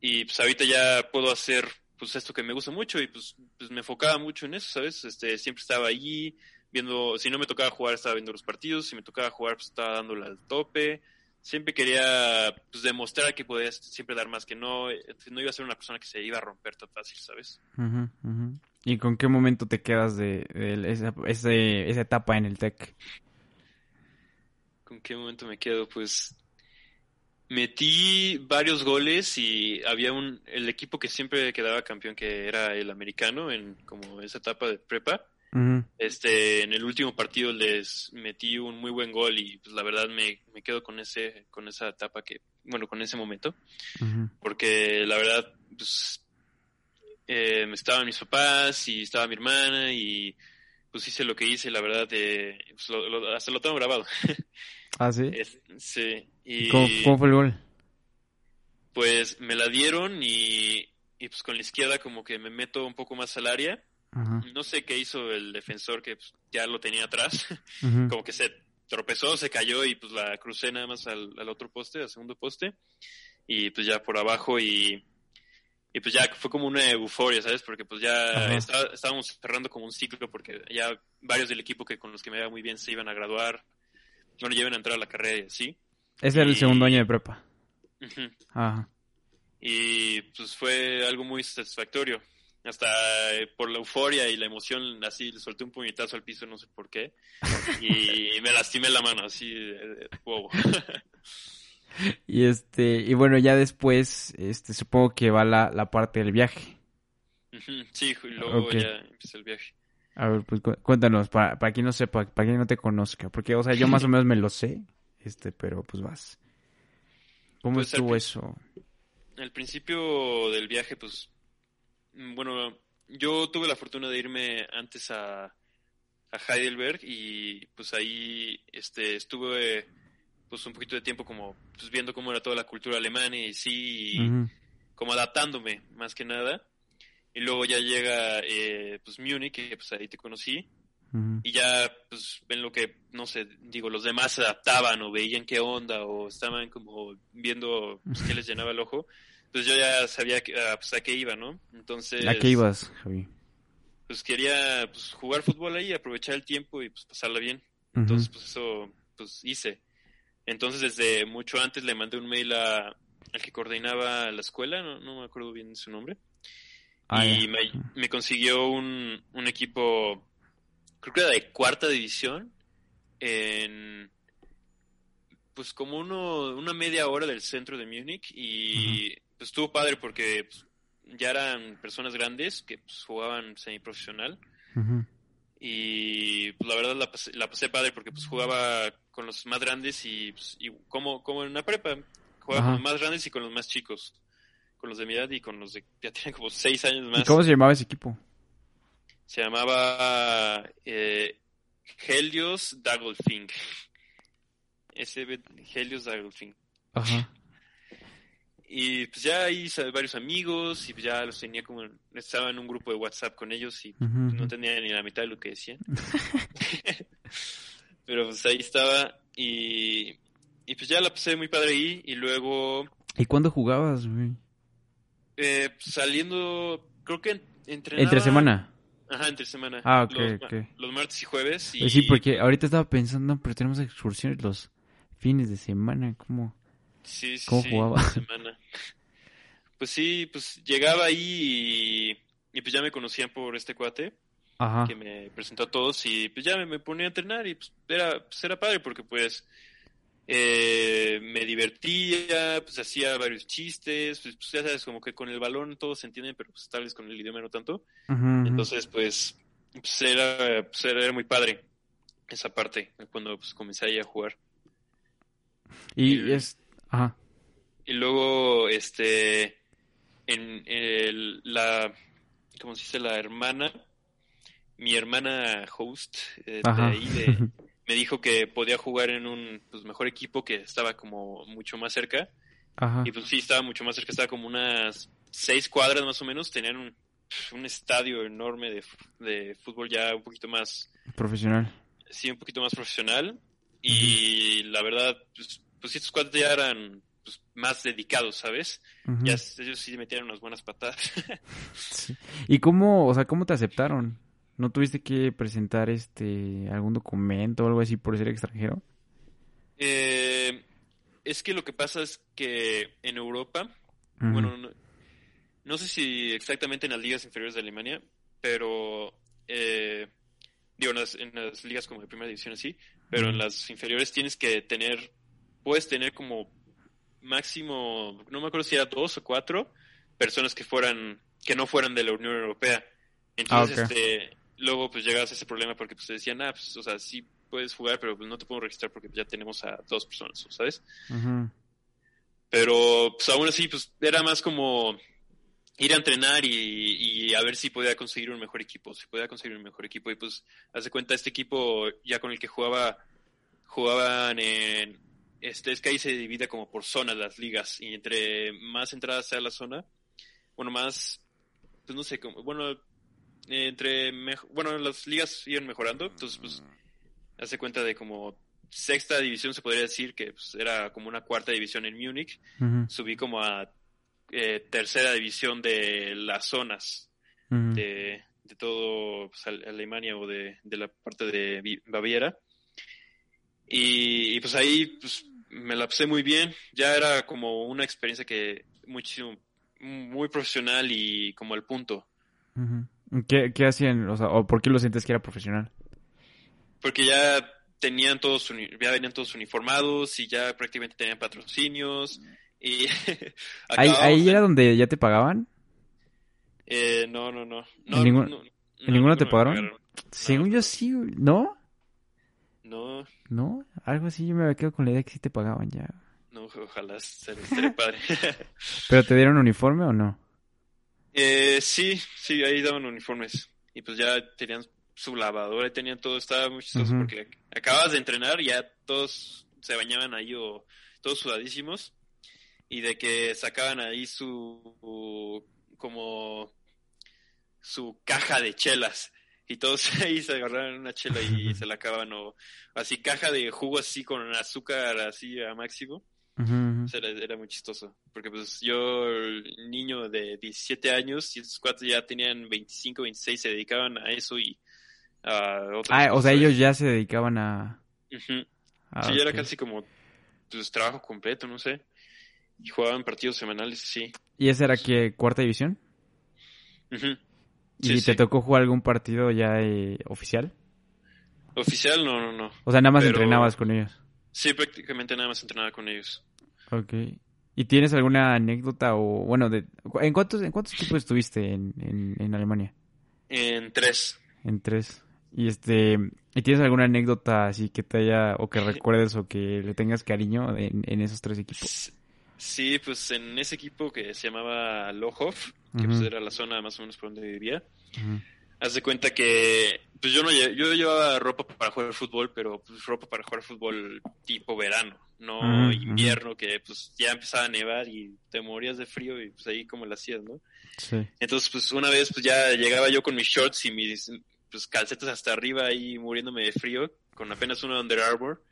Y pues ahorita ya puedo hacer pues esto que me gusta mucho y pues, pues me enfocaba mucho en eso, ¿sabes? Este, siempre estaba allí viendo, si no me tocaba jugar estaba viendo los partidos, si me tocaba jugar pues estaba dándole al tope, siempre quería pues demostrar que podía siempre dar más, que no, eh, no iba a ser una persona que se iba a romper tan fácil, ¿sabes? ¿Y con qué momento te quedas de, de esa, ese- esa etapa en el TEC? ¿Con qué momento me quedo? Pues metí varios goles y había un el equipo que siempre quedaba campeón que era el americano en como esa etapa de prepa. Este, en el último partido les metí un muy buen gol y pues la verdad me, me quedo con ese con esa etapa que bueno, con ese momento, porque la verdad pues eh, estaban mis papás y estaba mi hermana y pues hice lo que hice, la verdad eh, pues, lo- lo- hasta lo tengo grabado. [laughs] Ah, sí. Es- sí, y ¿Cómo, cómo fue el gol? pues me la dieron y, y pues con la izquierda como que me meto un poco más al área. Ajá, No sé qué hizo el defensor que pues, ya lo tenía atrás. [laughs] como que se tropezó, se cayó y pues la crucé nada más al, al otro poste, al segundo poste. Y pues ya por abajo y, y pues ya fue como una euforia, ¿sabes? Porque pues ya estábamos cerrando como un ciclo porque ya varios del equipo que con los que me iba muy bien se iban a graduar. Bueno, ya iban a entrar a la carrera y así. Ese era el segundo año de prepa. Ajá. Y pues fue algo muy satisfactorio. Hasta eh, por la euforia y la emoción, así le solté un puñetazo al piso, no sé por qué. [laughs] Y me lastimé la mano, así, bobo. [laughs] Y este, y bueno, ya después, este, supongo que va la, la parte del viaje. Sí, y luego ya empecé el viaje. A ver, pues cu- cuéntanos, para, para quien no sepa, para quien no te conozca, porque, o sea, yo [laughs] más o menos me lo sé, este, pero pues vas. ¿Cómo Pues, al estuvo pri- eso? Al principio del viaje, pues, mm, bueno, yo tuve la fortuna de irme antes a, a Heidelberg y pues ahí este, estuve pues un poquito de tiempo como pues viendo cómo era toda la cultura alemana y sí, y como adaptándome más que nada. Y luego ya llega eh, pues Múnich, que pues ahí te conocí, y ya pues ven lo que, no sé, digo, los demás se adaptaban o veían qué onda o estaban como viendo pues, qué les llenaba el ojo. Pues yo ya sabía que, ah, pues, a qué iba, ¿no? Entonces, ¿A qué ibas, Javi? pues quería pues, jugar fútbol ahí, aprovechar el tiempo y pues pasarla bien. Entonces, pues eso pues hice. Entonces, desde mucho antes le mandé un mail a, al que coordinaba la escuela, no, no me acuerdo bien su nombre, ah, y me, me consiguió un, un equipo, creo que era de cuarta división, en pues como uno, una media hora del centro de Múnich y pues estuvo padre porque pues, ya eran personas grandes que pues, jugaban semiprofesional Ujú, y pues, la verdad la pasé, la pasé padre porque pues jugaba con los más grandes y, pues, y como, como en una prepa, jugaba con los más grandes y con los más chicos, con los de mi edad y con los de ya tienen como seis años ¿Y más. cómo se llamaba ese equipo? Se llamaba eh, Helios Dagolfing. SB Helios Dagolfing. Ajá. Y pues ya ahí hice varios amigos y pues ya los tenía como... Estaba en un grupo de WhatsApp con ellos y no tenía ni la mitad de lo que decían. [laughs] [laughs] Pero pues ahí estaba y, y pues ya la pasé muy padre ahí y luego ¿Y cuándo jugabas, güey? eh, saliendo, creo que en- entrenaba... Entre semana. Ajá, entre semana. Ah, ok, los, ok. los martes y jueves. Y, Pues sí, porque ahorita estaba pensando, pero tenemos excursiones los fines de semana, ¿cómo? Sí, sí, ¿Cómo sí, jugaba? entre [laughs] semana. Pues sí, pues llegaba ahí y, y pues ya me conocían por este cuate Ajá. que me presentó a todos y pues ya me, me ponía a entrenar y pues era, pues era padre porque pues eh, me divertía, pues hacía varios chistes, pues, pues, ya sabes, como que con el balón todos se entienden, pero pues tal vez con el idioma no tanto. Entonces, pues, pues, era, pues, era muy padre esa parte, cuando pues, comencé ahí a jugar. y el- es... Ajá. Y luego, este, en el, la, ¿cómo se dice? La hermana, mi hermana host eh, de Ajá. ahí, de- me dijo que podía jugar en un pues, mejor equipo que estaba como mucho más cerca. Ajá. Y pues sí, estaba mucho más cerca, estaba como unas seis cuadras más o menos, tenían un, un estadio enorme de, fútbol ya un poquito más, Profesional. sí, un poquito más profesional. Y la verdad, pues, pues estos cuates ya eran pues, más dedicados, ¿sabes? Ya ellos sí metieron unas buenas patadas. [laughs] Sí. ¿Y cómo, o sea, cómo te aceptaron? ¿No tuviste que presentar este algún documento o algo así por ser extranjero? Eh, es que lo que pasa es que en Europa, bueno, no, no sé si exactamente en las ligas inferiores de Alemania, pero eh, digo, en las, en las ligas como de primera división así, pero en las inferiores tienes que tener, puedes tener como máximo, no me acuerdo si era dos o cuatro personas que fueran, que no fueran de la Unión Europea. Entonces, Ah, ok. este, luego pues llegabas a ese problema porque pues te decían, ah, pues, o sea, sí puedes jugar, pero pues no te puedo registrar porque ya tenemos a dos personas, ¿sabes? Pero pues aún así, pues era más como ir a entrenar y, y a ver si podía conseguir un mejor equipo, si podía conseguir un mejor equipo. Y pues, hace cuenta, este equipo ya con el que jugaba, jugaban en... Este, es que ahí se divide como por zonas las ligas y entre más entrada sea la zona, bueno, más, pues no sé, como, bueno, entre, bueno, las ligas iban mejorando, entonces pues hace cuenta de como sexta división se podría decir que pues, era como una cuarta división en Múnich, subí como a eh, tercera división de las zonas de, de todo pues, Ale- Alemania o de, de la parte de Vi- Baviera. Y, y, pues ahí pues, me la pasé muy bien. Ya era como una experiencia que muchísimo, muy profesional y como al punto. Ujú. ¿Qué, qué hacían? O sea, ¿o por qué lo sientes que era profesional? Porque ya tenían todos, ya venían todos uniformados y ya prácticamente tenían patrocinios. Y [laughs] ¿Ahí, ahí de- era donde ya te pagaban? Eh, no, no, no. no ¿En ningún- no, en ninguno te pagaron? Según yo sí. ¿no? No, ¿No? Algo así, yo me había quedado con la idea que sí te pagaban ya. no, ojalá estaría padre. [laughs] ¿Pero te dieron uniforme o no? Eh, sí, sí, ahí daban uniformes. Y pues ya tenían su lavadora y tenían todo. Estaba muy chistoso porque acabas de entrenar y ya todos se bañaban ahí o todos sudadísimos. Y de que sacaban ahí su, como, su caja de chelas. Y todos [laughs] ahí se agarraban una chela y [laughs] se la acaban o así caja de jugo así con azúcar así a máximo. O sea, era, era muy chistoso. Porque pues yo, el niño de 17 años, y estos cuatro ya tenían 25, 26, se dedicaban a eso y a otras Ah, o sea, ellos ya se dedicaban a... Ujú. a- sí, ya era casi como pues, trabajo completo, no sé. Y jugaban partidos semanales, sí. ¿Y esa era que cuarta división? ¿Y Sí, te tocó jugar algún partido ya eh, oficial? Oficial, no, no, no. O sea, nada más Pero- entrenabas con ellos. Sí, prácticamente nada más entrenaba con ellos. Ok. ¿Y tienes alguna anécdota o, bueno, de, ¿en cuántos, en cuántos equipos estuviste en, en, en Alemania? En tres. En tres. Y este, ¿y tienes alguna anécdota así que te haya, o que [laughs] recuerdes o que le tengas cariño en, en esos tres equipos? Sí, pues en ese equipo que se llamaba Lohof, que pues era la zona más o menos por donde vivía, Ujú. Haz de cuenta que pues yo no yo llevaba ropa para jugar fútbol, pero pues ropa para jugar fútbol tipo verano, no invierno, que pues ya empezaba a nevar y te morías de frío y pues ahí como lo hacías, ¿no? Sí. Entonces pues una vez pues ya llegaba yo con mis shorts y mis pues calcetas hasta arriba ahí muriéndome de frío, con apenas una Under Armour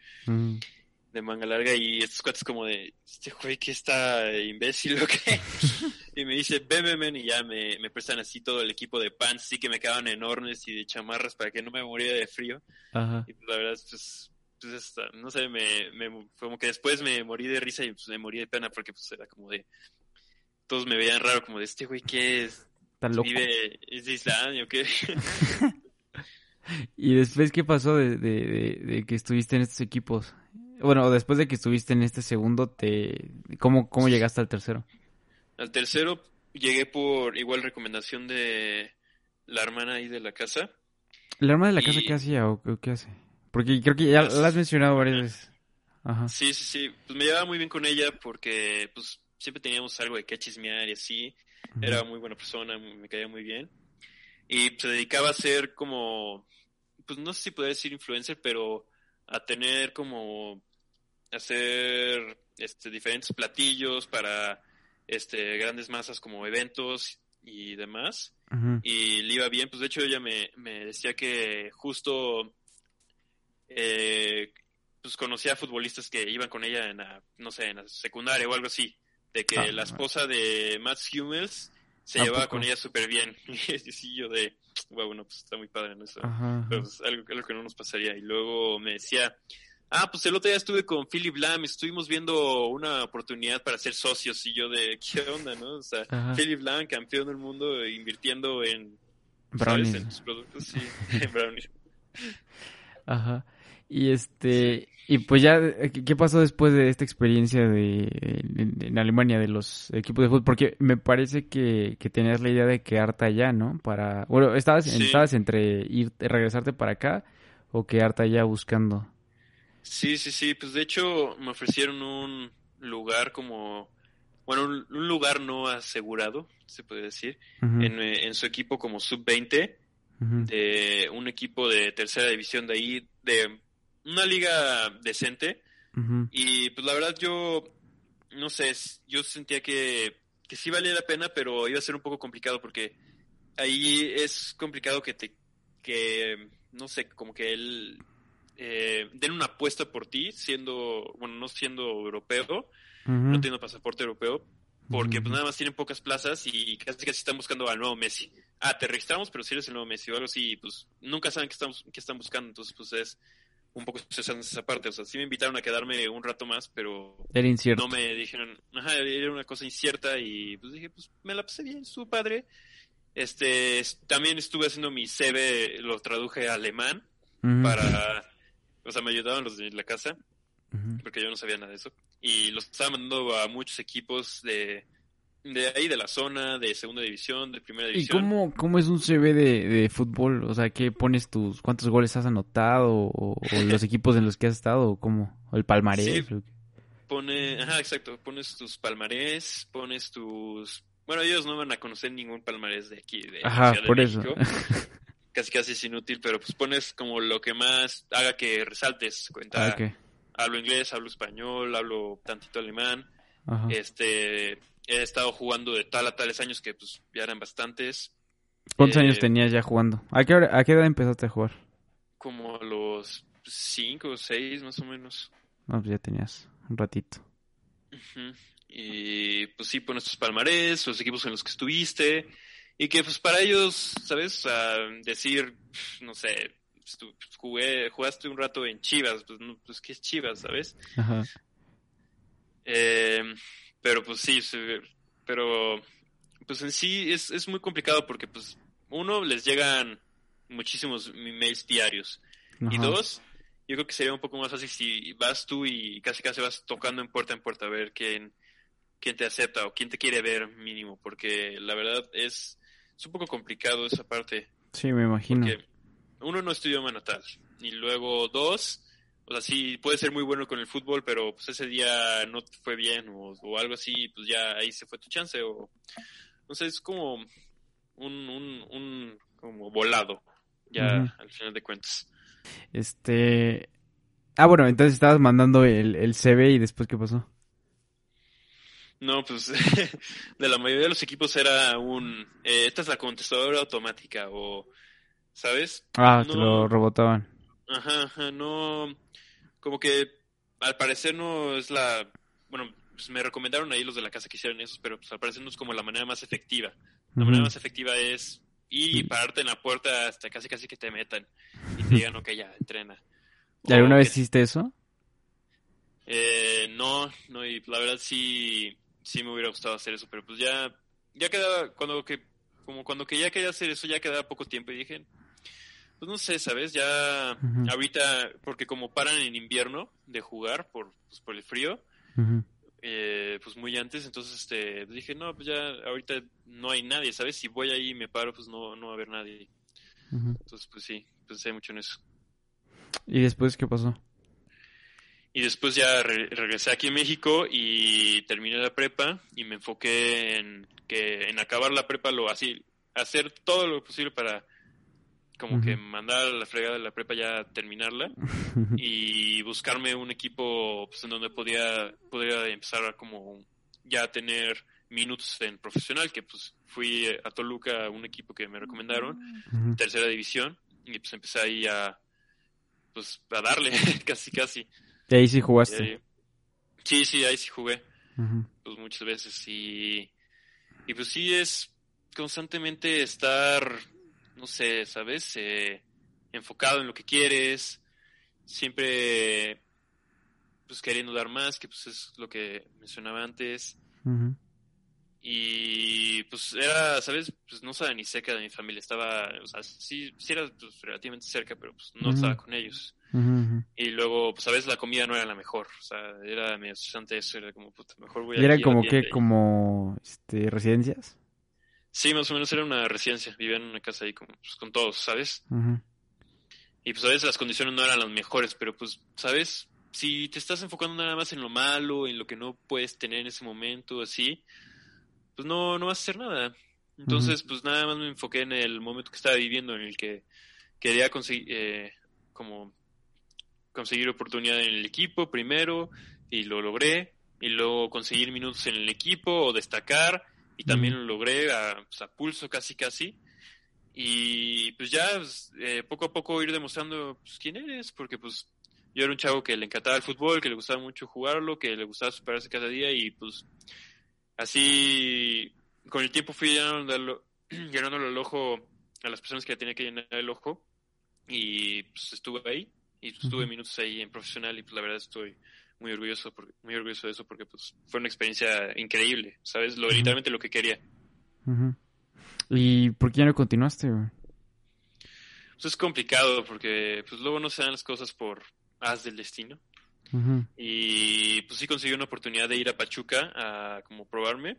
de manga larga y estos cuates como de, este güey que está imbécil [laughs] o qué. y me dice, ven, ven, ven, y ya me, me prestan así todo el equipo de pants, sí que me quedaban enormes y de chamarras para que no me muriera de frío. Ajá. Y pues, la verdad, pues, pues no sé, me, me, como que después me morí de risa y pues me morí de pena porque pues era como de, todos me veían raro como de, este güey que es, Tan loco. vive, es de Islandia o qué. [laughs] ¿Y después qué pasó de, de, de, que estuviste en estos equipos? Bueno, después de que estuviste en este segundo, te ¿cómo, cómo llegaste al tercero? Al tercero llegué por igual recomendación de la hermana ahí de la casa. ¿La hermana de la casa qué hacía o qué hace? Porque creo que ya la has mencionado varias veces. Ajá. Sí, sí, sí. Pues me llevaba muy bien con ella porque pues siempre teníamos algo de que chismear y así. Era muy buena persona, me caía muy bien. Y se dedicaba a ser como, pues no sé si podría decir influencer, pero a tener como hacer este diferentes platillos para este grandes masas como eventos y demás y le iba bien pues de hecho ella me, me decía que justo eh, pues conocía a futbolistas que iban con ella en la, no sé en la secundaria o algo así de que ah, la esposa de Mats Hummels se llevaba con ella súper bien. [laughs] y yo de, bueno, pues está muy padre, ¿no? Eso, Pero pues, algo, algo, que no nos pasaría. Y luego me decía, ah, pues el otro día estuve con Philip Lam, estuvimos viendo una oportunidad para ser socios. Y yo de, [laughs] ¿qué onda, no? O sea, Philip Lam, campeón del mundo, invirtiendo en... Brownies. En sus productos, sí, [laughs] en brownies. Ajá. Y este, y pues ya, ¿qué pasó después de esta experiencia de en, Alemania de los equipos de fútbol? Porque me parece que, que tenías la idea de quedarte allá, ¿no? Para, bueno, estabas, estabas entre ir, regresarte para acá o quedarte allá buscando. Sí, sí, sí. Pues de hecho me ofrecieron un lugar como, bueno, un, lugar no asegurado, se puede decir, en, en, su equipo como sub-20 de un equipo de tercera división de ahí, de una liga decente. Y pues la verdad yo, no sé, yo sentía que, que sí valía la pena, pero iba a ser un poco complicado porque ahí es complicado que te, que, no sé, como que él eh, den una apuesta por ti, siendo, bueno, no siendo europeo, no teniendo pasaporte europeo, porque pues nada más tienen pocas plazas y casi casi están buscando al nuevo Messi. Ah, te registramos, pero si eres el nuevo Messi o algo así, pues nunca saben qué, estamos, qué están buscando, entonces pues es un poco estresante esa parte. O sea, sí me invitaron a quedarme un rato más, pero era incierto. no me dijeron, ajá, era una cosa incierta y pues dije, pues me la pasé bien, estuvo padre. Este, también estuve haciendo mi CV, lo traduje a alemán para, o sea, me ayudaban los de la casa, porque yo no sabía nada de eso. Y los estaba mandando a muchos equipos de, de ahí, de la zona, de segunda división, de primera división. ¿Y cómo, cómo es un CV de, de fútbol? O sea, ¿qué pones tus, cuántos goles has anotado? ¿O, [laughs] los equipos en los que has estado? ¿O cómo? ¿O el palmarés? pone, ajá, exacto, pones tus palmarés, pones tus... Bueno, ellos no van a conocer ningún palmarés de aquí, de Ajá, por eso. [laughs] casi casi es inútil, pero pues pones como lo que más haga que resaltes. Cuenta, ah, hablo inglés, hablo español, hablo tantito alemán. Este, he estado jugando de tal a tales años que pues ya eran bastantes. ¿Cuántos años eh, tenías ya jugando? ¿A qué, ¿A qué edad empezaste a jugar? Como a los cinco o seis más o menos. No, pues ya tenías un ratito. Y pues sí, pones tus palmarés, los equipos en los que estuviste. Y que pues para ellos, ¿sabes? decir, no sé, pues, pues, jugué, jugaste un rato en Chivas, pues, no, pues ¿qué es Chivas, sabes? Ajá. Eh, pero pues sí, pero pues en sí es, es muy complicado porque pues uno les llegan muchísimos emails diarios y dos yo creo que sería un poco más fácil si vas tú y casi casi vas tocando en puerta en puerta a ver quién quién te acepta o quién te quiere ver mínimo porque la verdad es, es un poco complicado esa parte sí me imagino porque uno no estudió natal y luego dos o sea, sí, puede ser muy bueno con el fútbol, pero pues ese día no fue bien o, algo así, pues ya ahí se fue tu chance. O no sé, es como un, un, un como volado, ya al final de cuentas. Este... Ah, bueno, entonces estabas mandando el, el CV y después ¿qué pasó? No, pues [laughs] de la mayoría de los equipos era un... Eh, esta es la contestadora automática o... ¿Sabes? Ah, te lo robotaban. Ajá, ajá, no... Como que al parecer no es la... Bueno, pues me recomendaron ahí los de la casa que hicieran eso, pero pues al parecer no es como la manera más efectiva. La manera más efectiva es ir y pararte en la puerta hasta casi casi que te metan y te digan, ok, ya, entrena. ¿Y alguna vez hiciste eso? Eh, no, no, y la verdad sí, sí me hubiera gustado hacer eso, pero pues ya, ya quedaba, cuando que, como cuando que ya quería hacer eso, ya quedaba poco tiempo y dije, pues no sé, ¿sabes? Ya ahorita, porque como paran en invierno de jugar por, pues, por el frío, eh, pues muy antes, entonces este, dije, no, pues ya ahorita no hay nadie, ¿sabes? Si voy ahí y me paro, pues no, no va a haber nadie. Entonces, pues sí, pensé mucho en eso. ¿Y después qué pasó? Y después ya regresé aquí a México y terminé la prepa y me enfoqué en que en acabar la prepa lo así, hacer todo lo posible para como que mandar la fregada de la prepa ya terminarla [laughs] y buscarme un equipo pues, en donde podía, podía empezar a como ya tener minutos en profesional, que pues fui a Toluca, un equipo que me recomendaron, tercera división, y pues empecé ahí a pues a darle [laughs] casi casi. ¿Y ahí sí jugaste? sí, sí, ahí sí jugué. Pues muchas veces. Y, y pues sí es constantemente estar, no sé, ¿sabes? Eh, enfocado en lo que quieres. Siempre pues queriendo dar más, que pues es lo que mencionaba antes. Y pues era, ¿sabes? Pues no estaba ni cerca de mi familia, estaba, o sea, sí, sí era pues, relativamente cerca, pero pues no estaba con ellos. Y luego, pues a veces la comida no era la mejor, o sea, era medio estresante eso, era como, puta, mejor voy a... ¿Y era como que, como, este, residencias? Sí, más o menos era una residencia, vivía en una casa ahí con, pues, con todos, ¿sabes? Y pues a veces las condiciones no eran las mejores, pero pues, ¿sabes? Si te estás enfocando nada más en lo malo, en lo que no puedes tener en ese momento, así, pues no, no vas a hacer nada. Entonces, pues nada más me enfoqué en el momento que estaba viviendo, en el que quería conseguir, eh, como conseguir oportunidad en el equipo primero y lo logré y luego conseguir minutos en el equipo o destacar y también lo logré a, pues, a, pulso casi casi. Y pues ya pues, eh, poco a poco ir demostrando pues, quién eres porque pues yo era un chavo que le encantaba el fútbol que le gustaba mucho jugarlo que le gustaba superarse cada día y pues así con el tiempo fui llenándolo, [clears throat] llenándolo el ojo a las personas que tenía que llenar el ojo y pues estuve ahí y pues, tuve minutos ahí en profesional y pues la verdad estoy muy orgulloso muy orgulloso de eso porque pues fue una experiencia increíble sabes lo literalmente lo que quería. Y por qué ya no continuaste pues es complicado porque pues luego no se dan las cosas por haz del destino y pues sí conseguí una oportunidad de ir a Pachuca a como probarme.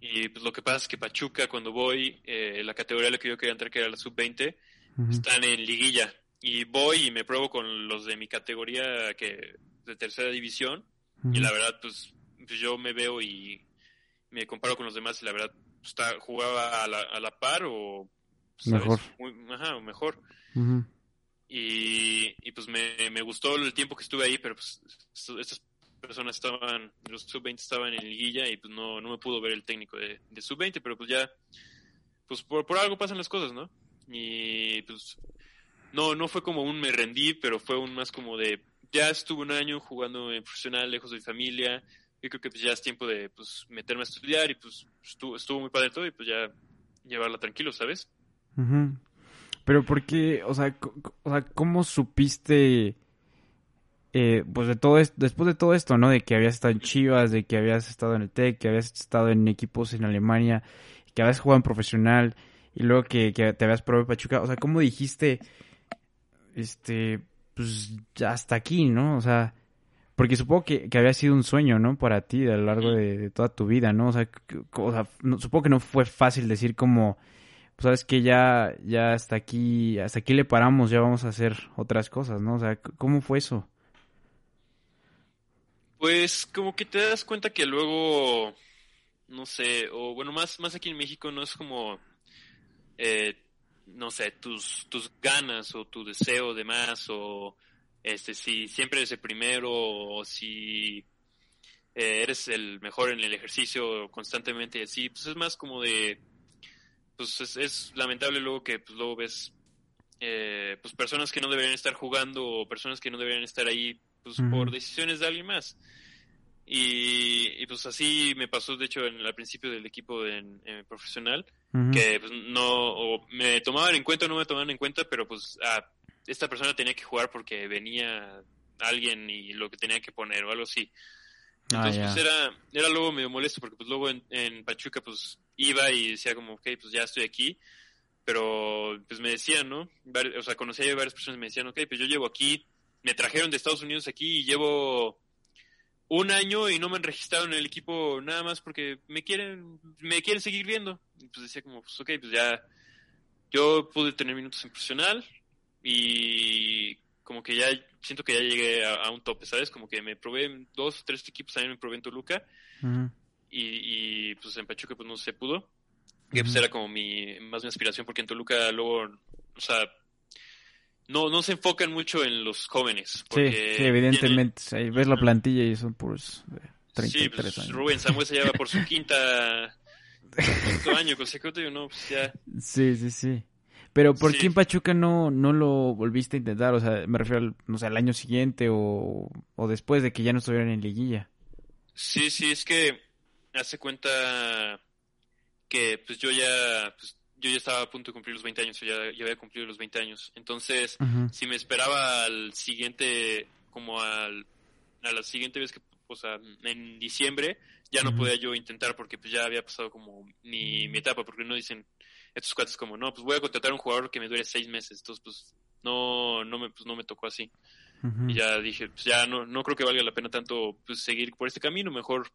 Y pues lo que pasa es que Pachuca cuando voy eh, la categoría a la que yo quería entrar que era la sub 20 están en liguilla. Y voy y me pruebo con los de mi categoría que de tercera división. Y la verdad pues, pues, yo me veo y me comparo con los demás y la verdad pues, está, jugaba a la, a la par o mejor. Ajá, o mejor y, pues me, me, gustó el tiempo que estuve ahí pero pues estas personas estaban los sub 20 estaban en liguilla y pues no, no me pudo ver el técnico de, de sub 20 pero pues ya pues por, por algo pasan las cosas no y pues no, no fue como un me rendí, pero fue un más como de, ya estuve un año jugando en profesional, lejos de mi familia, yo creo que pues ya es tiempo de pues meterme a estudiar y pues estuvo, estuvo muy padre todo y pues ya llevarla tranquilo, ¿sabes? Pero ¿por qué, o sea, o sea cómo supiste, eh, pues de todo esto, después de todo esto, ¿no? De que habías estado en Chivas, de que habías estado en el TEC, que habías estado en equipos en Alemania, que habías jugado en profesional y luego que, que te habías probado Pachuca, o sea, ¿cómo dijiste este, pues hasta aquí, ¿no? O sea, porque supongo que, había sido un sueño, ¿no? Para ti a lo largo de, toda tu vida, ¿no? O sea, supongo que no fue fácil decir como, pues sabes que ya, ya hasta aquí, hasta aquí le paramos, ya vamos a hacer otras cosas, ¿no? O sea, ¿cómo fue eso? Pues como que te das cuenta que luego, no sé, o bueno, más, más aquí en México no es como, eh, no sé, tus, tus ganas o tu deseo de más o este, si siempre eres el primero o si eh, eres el mejor en el ejercicio constantemente y así, pues es más como de, pues es, lamentable luego que pues luego ves eh, pues personas que no deberían estar jugando o personas que no deberían estar ahí pues por decisiones de alguien más. Y, pues así me pasó, de hecho, en, al principio del equipo en, profesional, que pues, no, me tomaban en cuenta o no me tomaban en cuenta, pero pues ah, esta persona tenía que jugar porque venía alguien y lo que tenía que poner o algo así. Ah, Entonces, pues era, era luego medio molesto porque pues luego en, Pachuca pues iba y decía como, ok, pues ya estoy aquí, pero pues me decían, ¿no? o sea, conocía yo varias personas y me decían, ok, pues yo llevo aquí, me trajeron de Estados Unidos aquí y llevo un año y no me han registrado en el equipo nada más porque me quieren, me quieren seguir viendo. Y pues decía como, pues ok, pues ya, yo pude tener minutos en profesional y como que ya siento que ya llegué a, un tope, ¿sabes? Como que me probé dos o tres equipos, también me probé en Toluca y, y, pues en Pachuca pues no se pudo. Que pues era como mi, más mi aspiración porque en Toluca luego, o sea, no, no se enfocan mucho en los jóvenes. Sí, evidentemente. Ahí ves la plantilla y son puros de 33 sí, pues, Rubén Samuel se lleva por su quinta [laughs] año consecutivo, ¿no? Pues ya. Sí, sí, sí. Pero ¿por qué en Pachuca no, no lo volviste a intentar? O sea, me refiero al, no sé, al año siguiente o, o después de que ya no estuvieran en liguilla. Sí, sí, es que hace cuenta que pues yo ya pues, yo ya estaba a punto de cumplir los 20 años, ya, ya había cumplido los 20 años. Entonces, si me esperaba al siguiente, como al, a la siguiente vez que, o sea, en diciembre, ya no podía yo intentar porque pues ya había pasado como mi, mi etapa, porque no dicen estos cuates como, no, pues voy a contratar a un jugador que me dure seis meses. Entonces, pues no, no me, pues, no me tocó así. Y ya dije, pues ya no, no creo que valga la pena tanto pues, seguir por este camino, mejor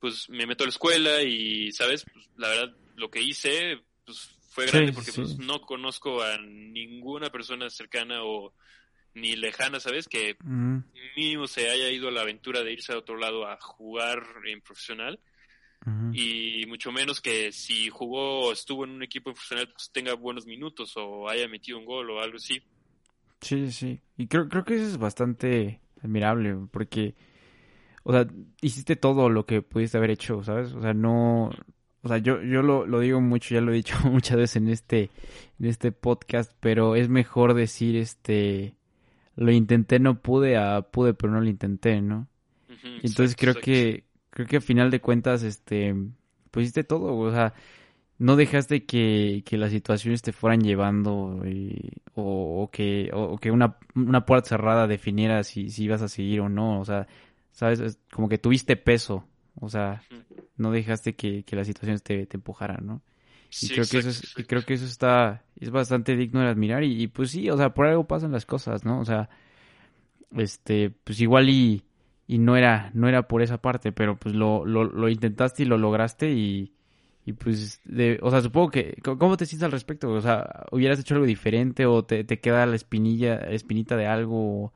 pues me meto a la escuela y, ¿sabes? Pues, la verdad, lo que hice, pues fue grande porque pues no conozco a ninguna persona cercana o ni lejana, ¿sabes? Que mínimo se haya ido a la aventura de irse a otro lado a jugar en profesional. Y mucho menos que si jugó o estuvo en un equipo profesional, pues tenga buenos minutos o haya metido un gol o algo así. Sí, sí. Y creo, creo que eso es bastante admirable porque, o sea, hiciste todo lo que pudiste haber hecho, ¿sabes? O sea, no, o sea, yo, yo lo, lo, digo mucho, ya lo he dicho [laughs] muchas veces en este, en este podcast, pero es mejor decir, este, lo intenté, no pude, a pude, pero no lo intenté, ¿no? Entonces creo que, creo que a final de cuentas, este, pues hiciste todo, o sea, no dejaste que, que las situaciones te fueran llevando o, o, que, o, que una, una puerta cerrada definiera si, si ibas a seguir o no, o sea, sabes, como que tuviste peso, o sea, no dejaste que, que las situaciones te, te empujaran, ¿no? Y creo que eso es, creo que eso está, es bastante digno de admirar y, pues sí, o sea, por algo pasan las cosas, ¿no? O sea, este, pues igual y, y no era, no era por esa parte, pero pues lo, lo, lo intentaste y lo lograste y, y pues, de, o sea, supongo que, ¿cómo te sientes al respecto? O sea, ¿hubieras hecho algo diferente o te, te queda la espinilla, espinita de algo o,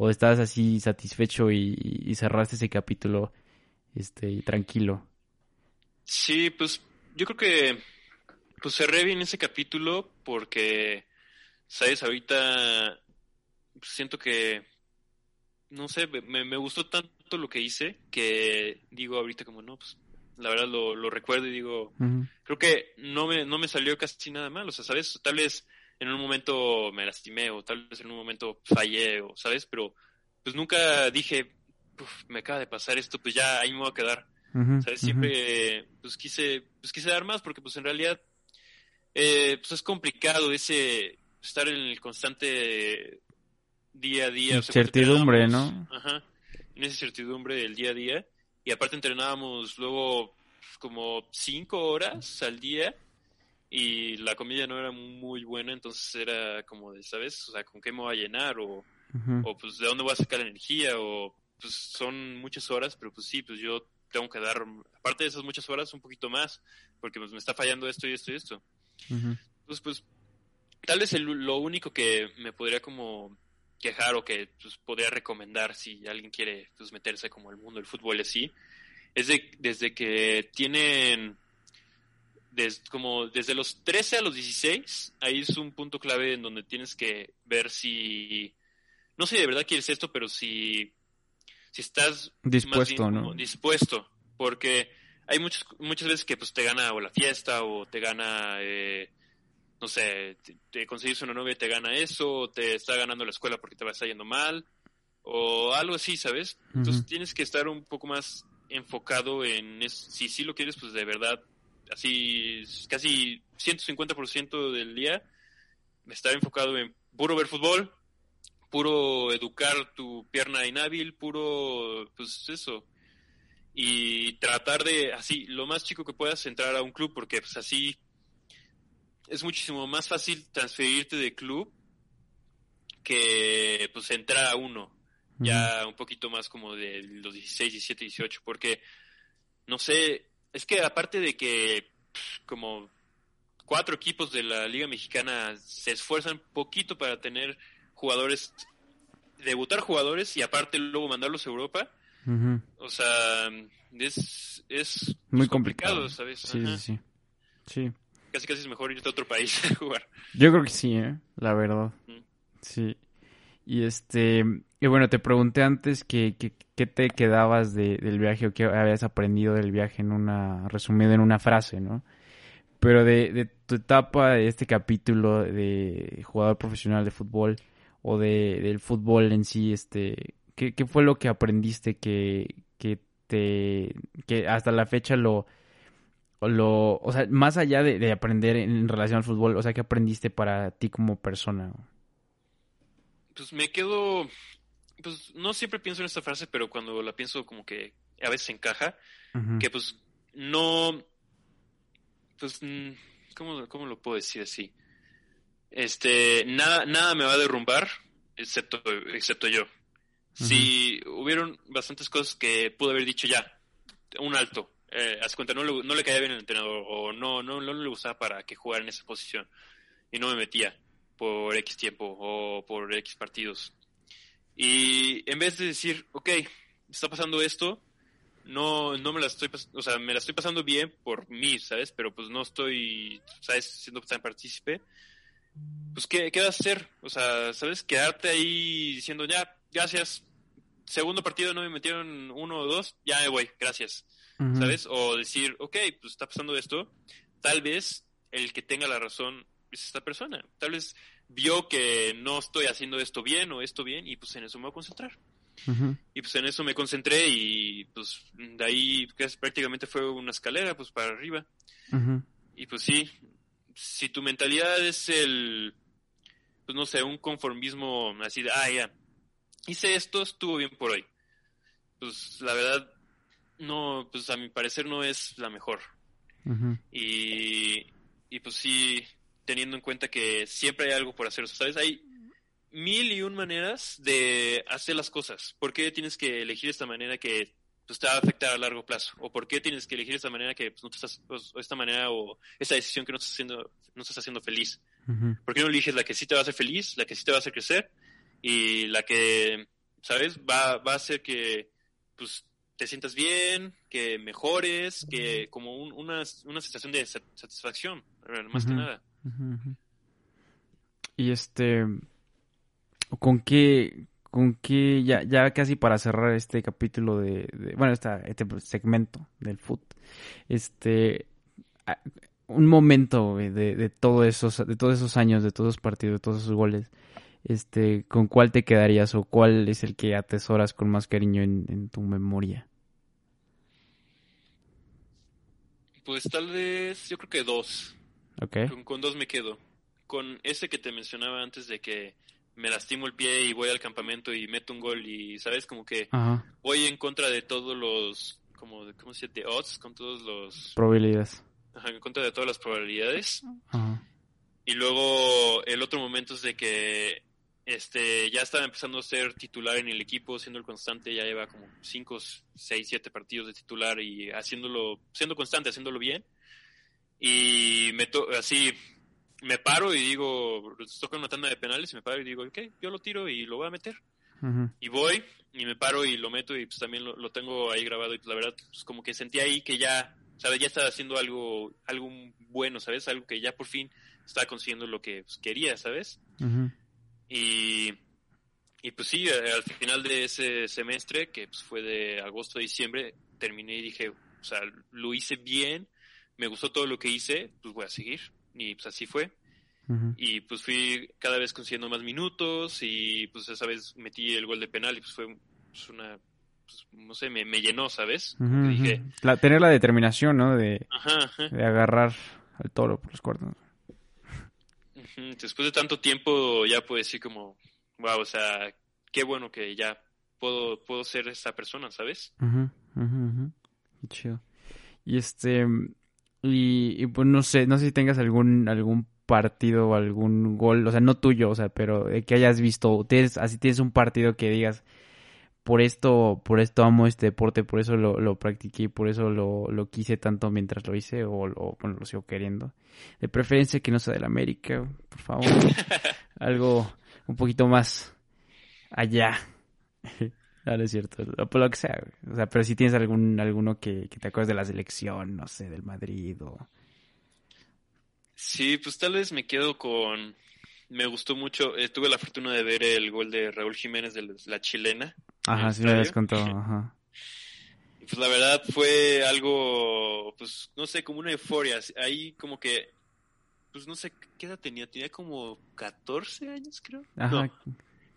o estás así satisfecho y, y cerraste ese capítulo este, tranquilo. Sí, pues yo creo que pues cerré bien ese capítulo porque, sabes, ahorita siento que, no sé, me, me, gustó tanto lo que hice que digo ahorita como, no, pues la verdad lo, lo recuerdo y digo, creo que no me, no me salió casi nada mal, o sea, sabes, tal vez en un momento me lastimé o tal vez en un momento fallé o, sabes, pero pues nunca dije, me acaba de pasar esto, pues ya ahí me voy a quedar. ¿Sabes? Siempre, pues quise, pues quise dar más porque pues en realidad, eh, pues es complicado ese estar en el constante día a día. Incertidumbre, ¿no? Ajá, en esa incertidumbre del día a día. Y aparte entrenábamos luego pues, como cinco horas al día y la comida no era muy buena, entonces era como de, ¿sabes? O sea, ¿con qué me voy a llenar? O, o pues de dónde voy a sacar energía o pues son muchas horas, pero pues sí, pues yo tengo que dar, aparte de esas muchas horas, un poquito más, porque pues me está fallando esto y esto y esto. Entonces, pues, tal vez lo único que me podría como quejar o que pues, podría recomendar si alguien quiere pues, meterse como el mundo del fútbol así, es de, desde que tienen como desde los 13 a los 16, ahí es un punto clave en donde tienes que ver si, no sé si de verdad quieres esto, pero si, si estás dispuesto, ¿no? Dispuesto, porque hay muchas muchas veces que pues te gana o la fiesta o te gana, eh, no sé, te, conseguís una novia y te gana eso, o te está ganando la escuela porque te va a estar yendo mal, o algo así, ¿sabes? Entonces tienes que estar un poco más enfocado en si sí lo quieres, pues de verdad, así casi 150% del día, estar enfocado en puro ver fútbol, puro educar tu pierna inhábil, puro, pues eso, y tratar de, así, lo más chico que puedas entrar a un club, porque pues así es muchísimo más fácil transferirte de club que pues entrar a uno ya un poquito más como de los 16, 17, 18, porque, no sé, es que aparte de que como cuatro equipos de la Liga Mexicana se esfuerzan poquito para tener jugadores, debutar jugadores y aparte luego mandarlos a Europa, o sea, es, es muy complicado, ¿sabes? Sí, sí, sí, Casi casi es mejor irte a otro país [laughs] a jugar. Yo creo que sí, ¿eh? La verdad. Sí. Y este, y bueno, te pregunté antes que, que, te quedabas del viaje o qué habías aprendido del viaje en una, resumido en una frase, ¿no? Pero de, de tu etapa, de este capítulo de jugador profesional de fútbol o de, del fútbol en sí, este, ¿qué, qué fue lo que aprendiste que, que te, que hasta la fecha lo, lo, o sea, más allá de, de aprender en relación al fútbol, o sea, ¿qué aprendiste para ti como persona? pues me quedo, pues no siempre pienso en esta frase, pero cuando la pienso como que a veces encaja, que pues no, pues, mm, ¿cómo, ¿cómo, lo puedo decir así? Este, nada, nada me va a derrumbar, excepto, excepto yo. Si hubieron bastantes cosas que pude haber dicho ya, un alto, eh, haz cuenta, no le, no le caía bien el entrenador o no, no, no le gustaba para que jugara en esa posición y no me metía por X tiempo o por X partidos. Y en vez de decir, ok, está pasando esto, no, no me la estoy, o sea, me la estoy pasando bien por mí, ¿sabes? Pero pues no estoy, ¿sabes? Siendo tan partícipe. Pues, ¿qué, ¿qué vas a hacer? O sea, ¿sabes? Quedarte ahí diciendo, ya, gracias. Segundo partido no me metieron uno o dos, ya me voy, gracias. ¿Sabes? O decir, ok, pues está pasando esto. Tal vez el que tenga la razón es esta persona. Tal vez vio que no estoy haciendo esto bien o esto bien y pues en eso me voy a concentrar. Y pues en eso me concentré y pues de ahí prácticamente fue una escalera pues para arriba. Y pues sí, si tu mentalidad es el, pues no sé, un conformismo así de, ah, ya, hice esto, estuvo bien por hoy. Pues la verdad, no, pues a mi parecer no es la mejor. y, y pues sí, teniendo en cuenta que siempre hay algo por hacer, ¿sabes? Hay mil y un maneras de hacer las cosas. ¿Por qué tienes que elegir esta manera que pues, te va a afectar a largo plazo? ¿O por qué tienes que elegir esta manera que pues, no te estás, pues, esta manera o esta decisión que no estás haciendo, no estás haciendo feliz? ¿Por qué no eliges la que sí te va a hacer feliz, la que sí te va a hacer crecer y la que, ¿sabes? Va, va a hacer que pues te sientas bien, que mejores, que como una, una sensación de satisfacción, más que nada. Y este, ¿con qué, con qué, ya, ya casi para cerrar este capítulo de, bueno, esta, este segmento del foot, este, un momento de, de, todo esos, de todos esos años, de todos esos partidos, de todos esos goles, este, ¿con cuál te quedarías o cuál es el que atesoras con más cariño en, en tu memoria? Pues tal vez, yo creo que dos. Con, dos me quedo. Con ese que te mencionaba antes de que me lastimo el pie y voy al campamento y meto un gol y, ¿sabes? Como que voy en contra de todos los, como, ¿cómo se dice? De odds, con todos los... Probabilidades. Ajá, en contra de todas las probabilidades. Y luego el otro momento es de que este ya estaba empezando a ser titular en el equipo, siendo el constante, ya lleva como 5, 6, 7 partidos de titular y haciéndolo, siendo constante, haciéndolo bien y me así me paro y digo, toca una tanda de penales y me paro y digo, ok, yo lo tiro y lo voy a meter. Y voy y me paro y lo meto y pues también lo, tengo ahí grabado y pues la verdad, pues como que sentí ahí que ya, ¿sabes? Ya estaba haciendo algo, algo bueno, ¿sabes? Algo que ya por fin estaba consiguiendo lo que pues, quería, ¿sabes? Y, y pues sí, al final de ese semestre, que pues, fue de agosto a diciembre, terminé y dije, o sea, lo hice bien, me gustó todo lo que hice, pues voy a seguir. Y pues así fue. Y pues fui cada vez consiguiendo más minutos y pues esa vez metí el gol de penal y pues fue pues, una, pues, no sé, me, llenó, ¿sabes? dije, la, tener la determinación, ¿no? De, de agarrar al toro por los cuernos. Después de tanto tiempo ya puedo decir como, wow, o sea, qué bueno que ya puedo, puedo ser esa persona, ¿sabes? chido. Y este, y, pues no sé, no sé si tengas algún, algún partido o algún gol, o sea, no tuyo, o sea, pero que hayas visto, tienes, así tienes un partido que digas, por esto, por esto amo este deporte, por eso lo, lo practiqué, por eso lo, lo quise tanto mientras lo hice, o, bueno, lo sigo queriendo. De preferencia que no sea del América, por favor. [laughs] Algo un poquito más allá. No, es cierto, por lo que sea, o sea, pero si tienes algún, alguno que, que te acuerdes de la selección, no sé, del Madrid o Sí, pues tal vez me quedo con. Me gustó mucho. Eh, tuve la fortuna de ver el gol de Raúl Jiménez de la chilena. Ajá, sí me habías contado. [laughs] Ajá. pues la verdad fue algo, pues no sé, como una euforia. Ahí como que, pues no sé, ¿qué edad tenía? Tenía como 14 años, creo. Ajá.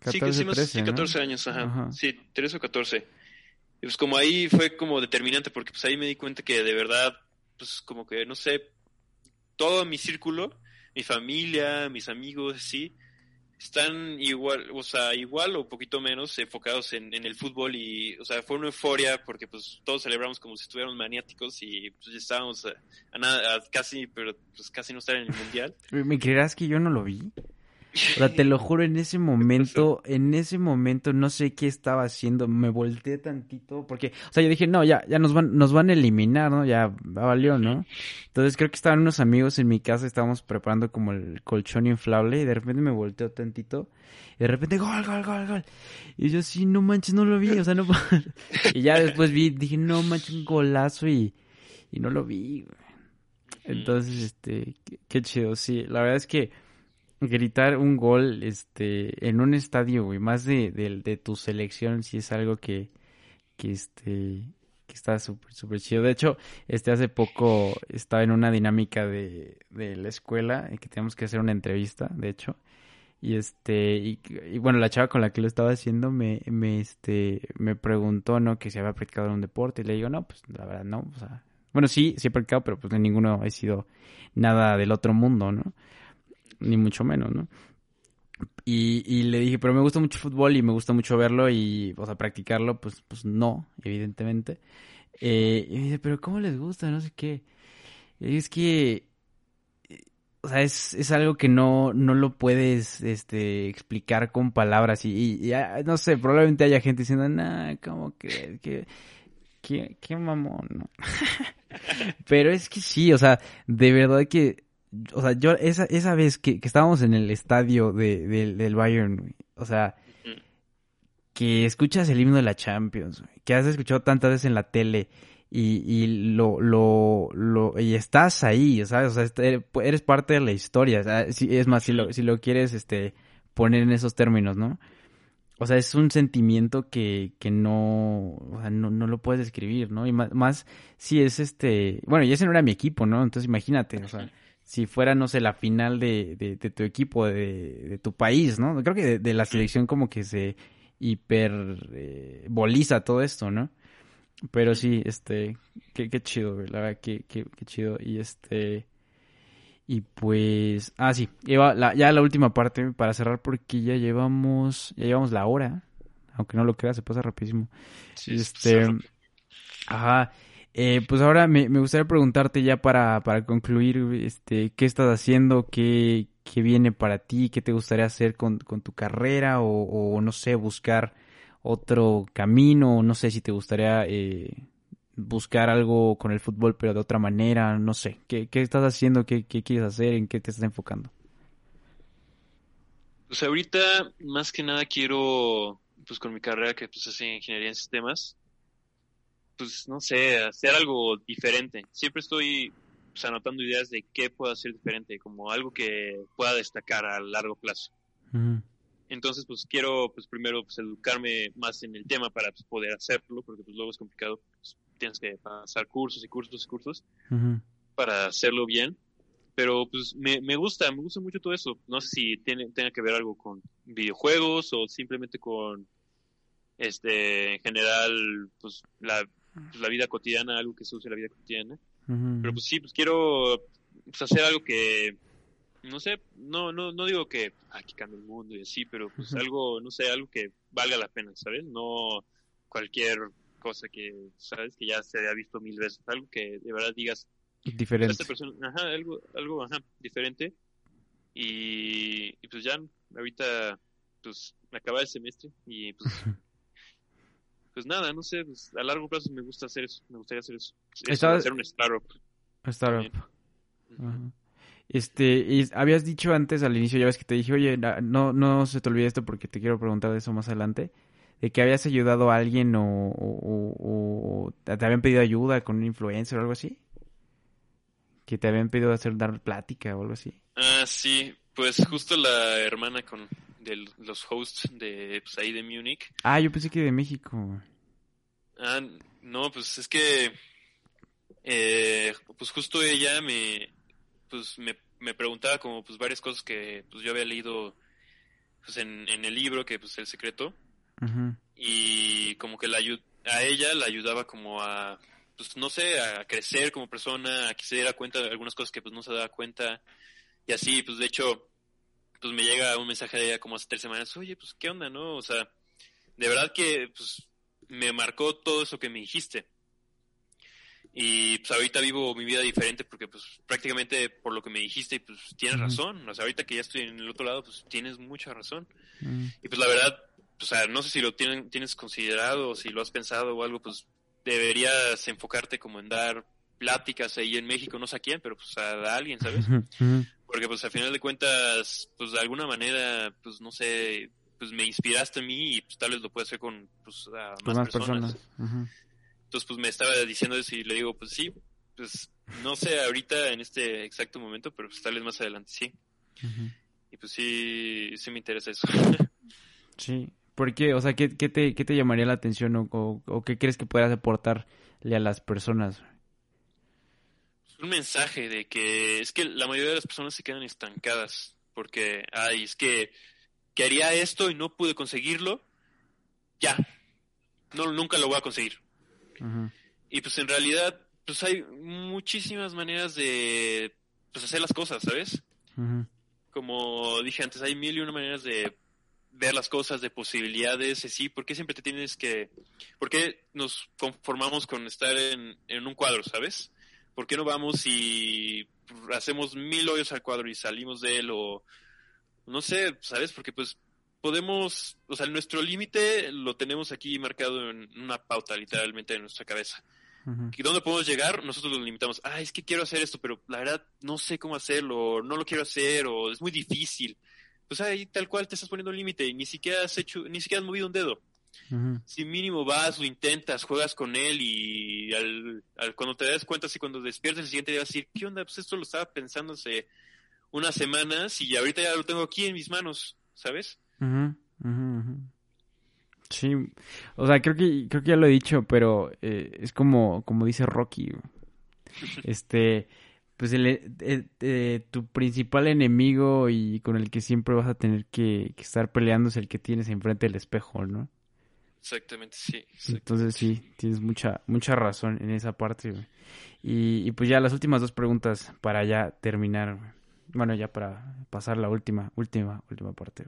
14, sí, que sí, 14 años, ajá. ajá. Sí, 13 o 14. Y pues como ahí fue como determinante, porque pues ahí me di cuenta que de verdad, pues como que, no sé, todo mi círculo, mi familia, mis amigos, sí, están igual, o sea, igual o poquito menos enfocados en, el fútbol y, o sea, fue una euforia porque pues todos celebramos como si estuviéramos maniáticos y pues estábamos a, nada, casi, pero pues casi no estar en el mundial. [laughs] ¿Me creerás que yo no lo vi? O sea, te lo juro, en ese momento, en ese momento no sé qué estaba haciendo, me volteé tantito, porque, o sea, yo dije, no, ya, ya nos van, nos van a eliminar, ¿no? Ya valió, ¿no? Entonces creo que estaban unos amigos en mi casa, estábamos preparando como el colchón inflable, y de repente me volteo tantito, y de repente, gol, gol, gol, gol. Y yo, sí, no manches, no lo vi, o sea, no. [laughs] y ya después vi, dije, no manches, un golazo, y, y no lo vi, Entonces, este, qué chido, sí, la verdad es que gritar un gol este en un estadio, güey, más de, de, tu selección, si es algo que, que este que está súper súper chido. De hecho, este hace poco estaba en una dinámica de, de la escuela y que teníamos que hacer una entrevista, de hecho. Y este y, bueno, la chava con la que lo estaba haciendo me me este me preguntó, ¿no? que si había practicado un deporte y le digo, "No, pues la verdad no, o sea, bueno, sí, sí he practicado, pero pues en ninguno ha sido nada del otro mundo, ¿no? Ni mucho menos, ¿no? Y, le dije, pero me gusta mucho fútbol y me gusta mucho verlo y, o sea, practicarlo, pues, pues no, evidentemente. Eh, y me dice, pero ¿cómo les gusta? No sé qué. Y es que, o sea, es, es algo que no, no lo puedes, este, explicar con palabras y, y, no sé, probablemente haya gente diciendo, nah, que, que, que, qué mamón, ¿no? [laughs] pero es que sí, o sea, de verdad que o sea, yo esa, esa vez que, que estábamos en el estadio de, del Bayern, o sea, que escuchas el himno de la Champions, que has escuchado tantas veces en la tele y, y lo, lo, lo, y estás ahí, ¿sabes? O sea, eres parte de la historia, es más, si lo, si lo quieres, este, poner en esos términos, ¿no? O sea, es un sentimiento que, que no, o sea, no, no lo puedes describir, ¿no? Y más, más si es este, bueno, y ese no era mi equipo, ¿no? Entonces imagínate, o sea, si fuera, no sé, la final de, de, tu equipo, de, de, tu país, ¿no? Creo que de, la selección como que se hiperboliza eh, todo esto, ¿no? Pero sí, este, qué, qué chido, la verdad, qué, qué, qué chido. Y este, y pues, ah, sí, la, ya la última parte para cerrar porque ya llevamos, ya llevamos la hora, aunque no lo creas, se pasa rapidísimo. Sí, este, ajá. Eh, pues ahora me, me, gustaría preguntarte ya para, para concluir, este, ¿qué estás haciendo? ¿Qué, qué viene para ti? ¿Qué te gustaría hacer con, con tu carrera? O, o, no sé, buscar otro camino, no sé si te gustaría eh, buscar algo con el fútbol pero de otra manera, no sé, ¿qué, qué estás haciendo? ¿Qué, ¿Qué quieres hacer? ¿En qué te estás enfocando? Pues ahorita más que nada quiero, pues con mi carrera que pues es ingeniería en sistemas, pues no sé, hacer algo diferente. Siempre estoy pues, anotando ideas de qué puedo hacer diferente, como algo que pueda destacar a largo plazo. Entonces, pues quiero, pues primero, pues educarme más en el tema para pues, poder hacerlo, porque pues luego es complicado, pues, tienes que pasar cursos y cursos y cursos para hacerlo bien. Pero pues me, me gusta, me gusta mucho todo eso. No sé si tiene, tenga que ver algo con videojuegos o simplemente con, este, en general, pues la, pues, la vida cotidiana, algo que se use en la vida cotidiana. Pero pues sí, pues quiero pues, hacer algo que no sé, no, no, no digo que aquí cambie el mundo y así, pero pues algo, no sé, algo que valga la pena, ¿sabes? No cualquier cosa que, ¿sabes? Que ya se haya visto mil veces, algo que de verdad digas. Diferente. ajá, algo, algo, ajá, diferente. Y, pues ya, ahorita, pues, me acaba el semestre y pues, [laughs] pues nada, no sé, pues, a largo plazo me gusta hacer eso, me gustaría hacer eso. hacer un startup. Startup. Este, y habías dicho antes al inicio, ya ves que te dije, oye, no, no se te olvide esto porque te quiero preguntar de eso más adelante, de que habías ayudado a alguien o, te habían pedido ayuda con un influencer o algo así. Que te habían pedido hacer dar plática o algo así. Ah, sí, pues justo la hermana con de los hosts de pues, ahí de Múnich. Ah, yo pensé que de México. Ah, no, pues es que eh, pues justo ella me pues me, me, preguntaba como pues varias cosas que pues yo había leído pues en, en el libro que pues el secreto y como que la a ella la ayudaba como a pues no sé a crecer como persona a que se diera cuenta de algunas cosas que pues no se daba cuenta y así pues de hecho pues me llega un mensaje de ella como hace tres semanas oye pues qué onda no o sea de verdad que pues me marcó todo eso que me dijiste. Y pues ahorita vivo mi vida diferente porque pues prácticamente por lo que me dijiste, pues tienes razón. O sea, ahorita que ya estoy en el otro lado, pues tienes mucha razón. Y pues la verdad, o sea, no sé si lo tienen, tienes considerado o si lo has pensado o algo, pues deberías enfocarte como en dar pláticas ahí en México, no sé a quién, pero pues a, alguien, ¿sabes? Porque pues al final de cuentas, pues de alguna manera, pues no sé, pues me inspiraste a mí y pues tal vez lo puedes hacer con pues, a más, personas. Entonces, pues me estaba diciendo eso y le digo, pues sí, pues no sé ahorita en este exacto momento, pero pues tal vez más adelante sí. Y pues sí, sí me interesa eso. [laughs] sí, ¿por qué? O sea, ¿qué, qué, te, qué te llamaría la atención o, o, qué crees que puedas aportarle a las personas? Un mensaje de que es que la mayoría de las personas se quedan estancadas porque, ay, es que, que haría esto y no pude conseguirlo, ya, no, nunca lo voy a conseguir. Y pues en realidad, pues hay muchísimas maneras de pues hacer las cosas, ¿sabes? Como dije antes, hay mil y una maneras de ver las cosas, de posibilidades, sí, ¿por qué siempre te tienes que, por qué nos conformamos con estar en, en un cuadro, ¿sabes? ¿Por qué no vamos y hacemos mil hoyos al cuadro y salimos de él o, no sé, ¿sabes? Porque pues podemos, o sea, nuestro límite lo tenemos aquí marcado en una pauta literalmente en nuestra cabeza. ¿Y dónde podemos llegar? Nosotros lo limitamos. Ah, es que quiero hacer esto, pero la verdad no sé cómo hacerlo, no lo quiero hacer, o es muy difícil. Pues ahí tal cual te estás poniendo un límite y ni siquiera has hecho, ni siquiera has movido un dedo. Si mínimo vas, lo intentas, juegas con él y al, cuando te das cuenta, si cuando despiertas el siguiente día vas a decir, ¿qué onda? Pues esto lo estaba pensando hace unas semanas y ahorita ya lo tengo aquí en mis manos, ¿sabes? Sí, o sea, creo que creo que ya lo he dicho, pero eh, es como como dice Rocky. [laughs] Este, pues el, eh, eh, tu principal enemigo y con el que siempre vas a tener que, estar peleando es el que tienes enfrente del espejo, ¿no? Exactamente, sí. Entonces sí, tienes mucha mucha razón en esa parte. Y, y, pues ya las últimas dos preguntas para ya terminar. Bueno, ya para pasar la última, última, última parte.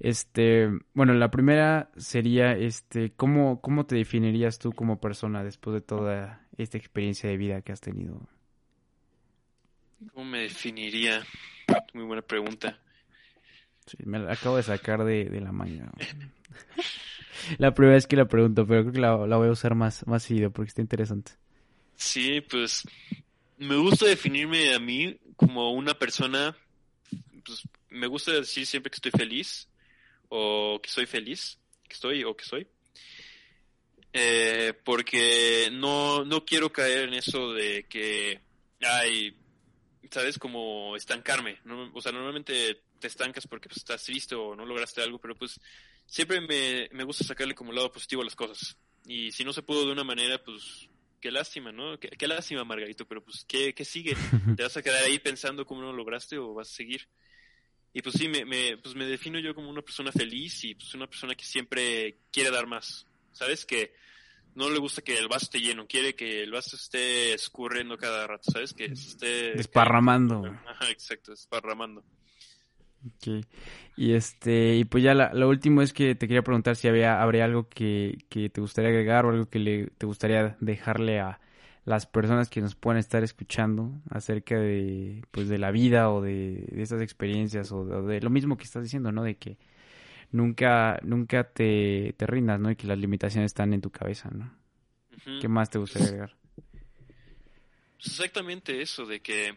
Este, bueno, la primera sería, este, ¿cómo, ¿cómo te definirías tú como persona después de toda esta experiencia de vida que has tenido? ¿Cómo me definiría? Muy buena pregunta. Sí, me la acabo de sacar de, la manga. [laughs] la primera vez que la pregunto, pero creo que la, voy a usar más, más seguido porque está interesante. Sí, pues me gusta definirme a mí como una persona, pues me gusta decir siempre que estoy feliz, o que soy feliz, que estoy o que soy. Eh, porque no, no quiero caer en eso de que, ay, ¿sabes? Como estancarme. o sea, normalmente te estancas porque pues, estás visto o no lograste algo, pero pues siempre me, me gusta sacarle como lado positivo a las cosas. Y si no se pudo de una manera, pues qué lástima, ¿no? Qué, lástima, Margarito, pero pues, ¿qué, ¿qué, sigue? [laughs] ¿Te vas a quedar ahí pensando cómo no lo lograste o vas a seguir? Y pues sí, me, me, pues me defino yo como una persona feliz y pues una persona que siempre quiere dar más. ¿Sabes? Que no le gusta que el vaso esté lleno, quiere que el vaso esté escurriendo cada rato, ¿sabes? Que esté... Desparramando. Ajá, exacto, desparramando. Y este, y pues ya la, lo último es que te quería preguntar si había, habría algo que, que te gustaría agregar o algo que le, te gustaría dejarle a las personas que nos puedan estar escuchando acerca de, pues de la vida o de, de esas experiencias o de, lo mismo que estás diciendo, ¿no? De que nunca, nunca te, te rindas, ¿no? Y que las limitaciones están en tu cabeza, ¿no? ¿Qué más te gustaría agregar? Pues exactamente eso, de que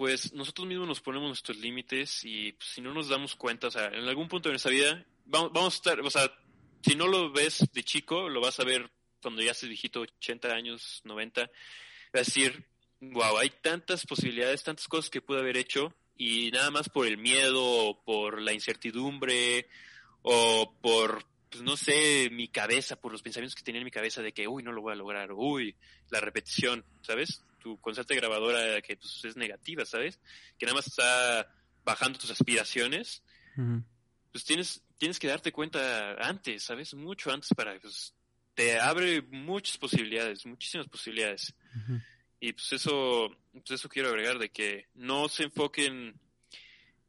pues nosotros mismos nos ponemos nuestros límites y pues, si no nos damos cuenta, o sea, en algún punto de nuestra vida vamos, vamos a estar, o sea, si no lo ves de chico, lo vas a ver cuando ya estés viejito, 80 años, 90, vas a decir, wow, hay tantas posibilidades, tantas cosas que pude haber hecho y nada más por el miedo, o por la incertidumbre o por, pues no sé, mi cabeza, por los pensamientos que tenía en mi cabeza de que, uy, no lo voy a lograr, uy, la repetición, ¿sabes? Tu constante grabadora que pues, es negativa, ¿sabes? Que nada más está bajando tus aspiraciones, pues tienes, tienes que darte cuenta antes, ¿sabes? Mucho antes para, pues, te abre muchas posibilidades, muchísimas posibilidades. Y pues eso, pues eso quiero agregar, de que no se enfoquen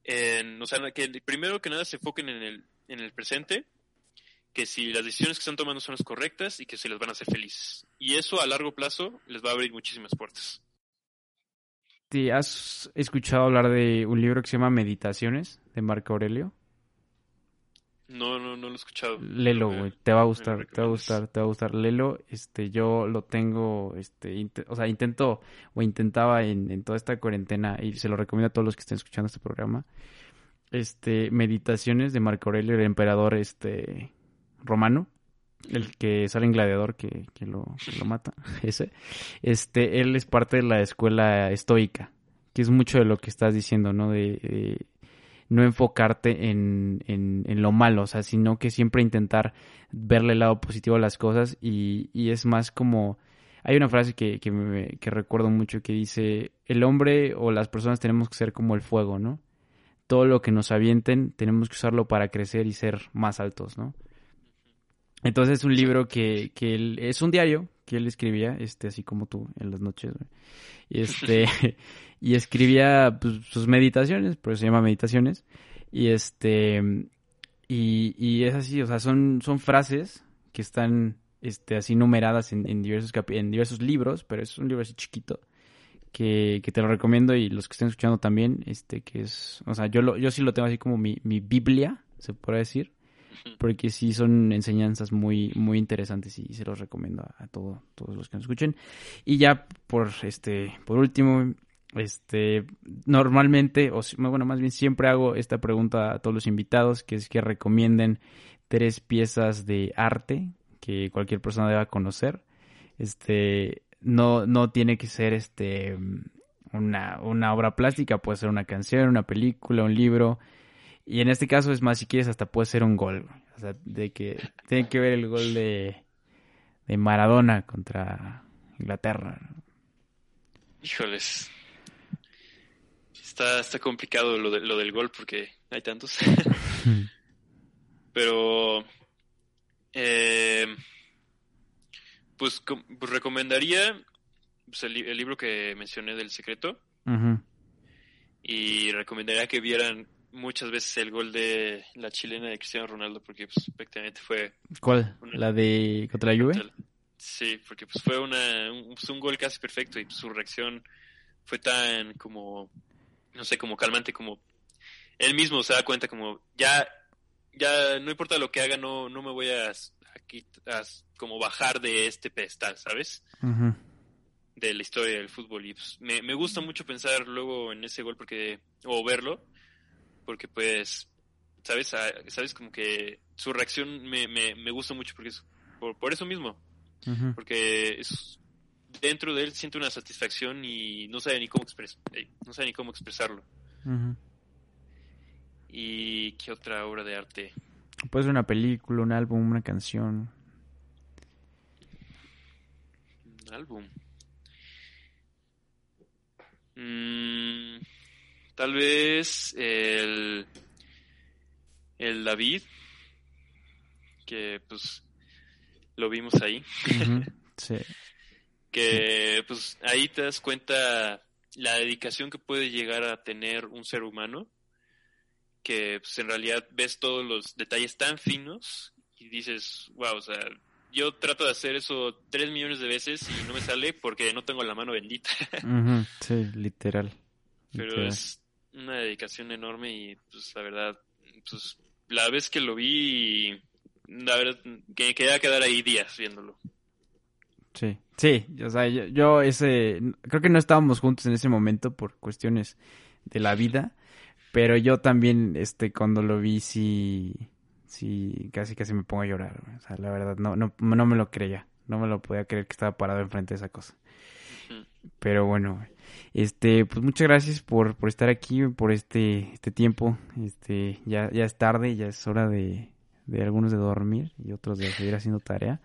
en, o sea, que primero que nada se enfoquen en el, en el presente, que si las decisiones que están tomando son las correctas y que se les van a hacer felices. Y eso a largo plazo les va a abrir muchísimas puertas. ¿Te has escuchado hablar de un libro que se llama Meditaciones de Marco Aurelio? No, no, no lo he escuchado. Lelo, güey, te va a gustar, te va a gustar, te va a gustar. Lelo, este, yo lo tengo, este, o sea, intento o intentaba en, en toda esta cuarentena y se lo recomiendo a todos los que estén escuchando este programa. Este, Meditaciones de Marco Aurelio, el emperador, este, romano, el que sale en Gladiador que, lo, mata, [laughs] ese, este, él es parte de la escuela estoica, que es mucho de lo que estás diciendo, ¿no? De, no enfocarte en, en, en, lo malo, o sea, sino que siempre intentar verle el lado positivo a las cosas y, y es más como... Hay una frase que, que, me, que recuerdo mucho que dice, el hombre o las personas tenemos que ser como el fuego, ¿no? Todo lo que nos avienten tenemos que usarlo para crecer y ser más altos, ¿no? Entonces es un libro que, que él, es un diario que él escribía, este, así como tú, en las noches, Y este, [laughs] y escribía pues, sus meditaciones, por eso se llama meditaciones. Y este, y, y es así, o sea, son, son frases que están, este, así numeradas en, en diversos en diversos libros, pero es un libro así chiquito. Que, que, te lo recomiendo y los que estén escuchando también, este, que es, o sea, yo lo, yo sí lo tengo así como mi, mi Biblia, se puede decir, porque sí son enseñanzas muy, muy interesantes y se los recomiendo a, todos los que nos escuchen. Y ya por este, por último, este, normalmente, o bueno, más bien siempre hago esta pregunta a todos los invitados, que es que recomienden tres piezas de arte que cualquier persona deba conocer. Este, no, no tiene que ser este una, una obra plástica, puede ser una canción, una película, un libro, y en este caso es más, si quieres, hasta puede ser un gol. O sea, de que tiene que ver el gol de, de Maradona contra Inglaterra. Híjoles. Está, está complicado lo, de, lo del gol porque hay tantos. [laughs] Pero, eh, pues, pues, recomendaría pues, el, libro que mencioné del secreto. Y recomendaría que vieran muchas veces el gol de la chilena de Cristiano Ronaldo porque pues, prácticamente fue... ¿Cuál? ¿La de contra la Juve? sí, porque pues fue una, un, un, gol casi perfecto y su reacción fue tan como, no sé, como calmante, como él mismo se da cuenta como ya, ya no importa lo que haga, no, no me voy a, a, como bajar de este pedestal, ¿sabes? De la historia del fútbol y pues, me, me gusta mucho pensar luego en ese gol porque, o verlo, porque pues, ¿sabes? Ah, ¿Sabes? Como que su reacción me, me, me gusta mucho porque es por, por eso mismo. Porque es, dentro de él siente una satisfacción y no sabe ni cómo, expres eh, no sabe ni cómo expresarlo. ¿Y qué otra obra de arte? Puede ser una película, un álbum, una canción. Un álbum. Mm, tal vez el, el David, que pues lo vimos ahí. [laughs] Sí. que pues ahí te das cuenta la dedicación que puede llegar a tener un ser humano, que pues en realidad ves todos los detalles tan finos y dices, wow, o sea, yo trato de hacer eso tres millones de veces y no me sale porque no tengo la mano bendita. [laughs] Ujú. Sí, literal. Pero es una dedicación enorme y pues la verdad, pues la vez que lo vi, la verdad, que quería quedar ahí días viéndolo. Sí, sí, o sea, yo, yo ese, creo que no estábamos juntos en ese momento por cuestiones de la vida, pero yo también, este, cuando lo vi, sí, sí, casi casi me pongo a llorar, o sea, la verdad, no, no, no me lo creía, no me lo podía creer que estaba parado enfrente de esa cosa. Pero bueno, este, pues muchas gracias por, por estar aquí, por este, este tiempo, este, ya, ya es tarde, ya es hora de, de algunos de dormir y otros de seguir haciendo tarea.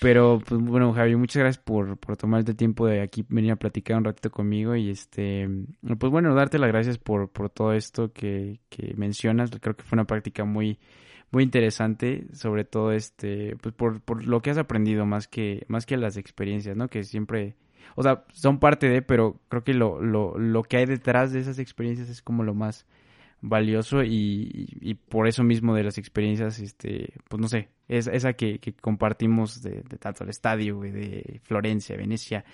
Pero, pues bueno, Javi, muchas gracias por, por tomarte el tiempo de aquí venir a platicar un ratito conmigo y este, pues bueno, darte las gracias por, por todo esto que, que mencionas. Creo que fue una práctica muy, muy interesante, sobre todo este, pues por, por lo que has aprendido más que, más que las experiencias, ¿no? Que siempre, o sea, son parte de, pero creo que lo, lo, lo que hay detrás de esas experiencias es como lo más valioso y, y, por eso mismo de las experiencias, este, pues no sé, es, esa que, que compartimos de, tanto el estadio, de Florencia, Venecia,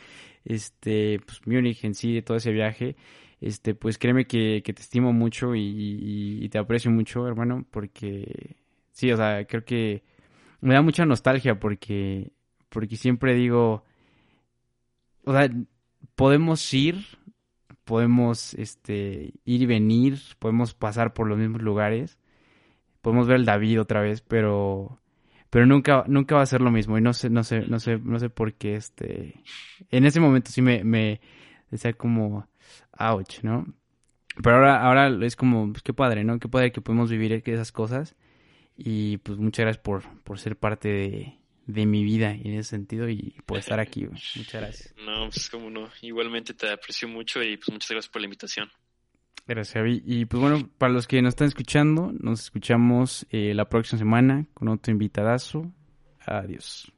este, pues Múnich en sí, de todo ese viaje, este, pues créeme que, que te estimo mucho y, y- y te aprecio mucho, hermano, porque sí, o sea, creo que me da mucha nostalgia porque, porque siempre digo, o sea, podemos ir, podemos este, ir y venir, podemos pasar por los mismos lugares, podemos ver el David otra vez, pero pero nunca nunca va a ser lo mismo y no sé no sé no sé no sé por qué este en ese momento sí me me decía como ouch, ¿no? Pero ahora ahora es como pues, qué padre, ¿no? Qué padre que podemos vivir esas cosas y pues muchas gracias por por ser parte de de mi vida en ese sentido y por estar aquí, güey. Muchas gracias. [laughs] No, pues como no, igualmente te aprecio mucho y pues muchas gracias por la invitación. Gracias, Javi. Y pues bueno, para los que nos están escuchando, nos escuchamos eh, la próxima semana con otro invitadazo. Adiós.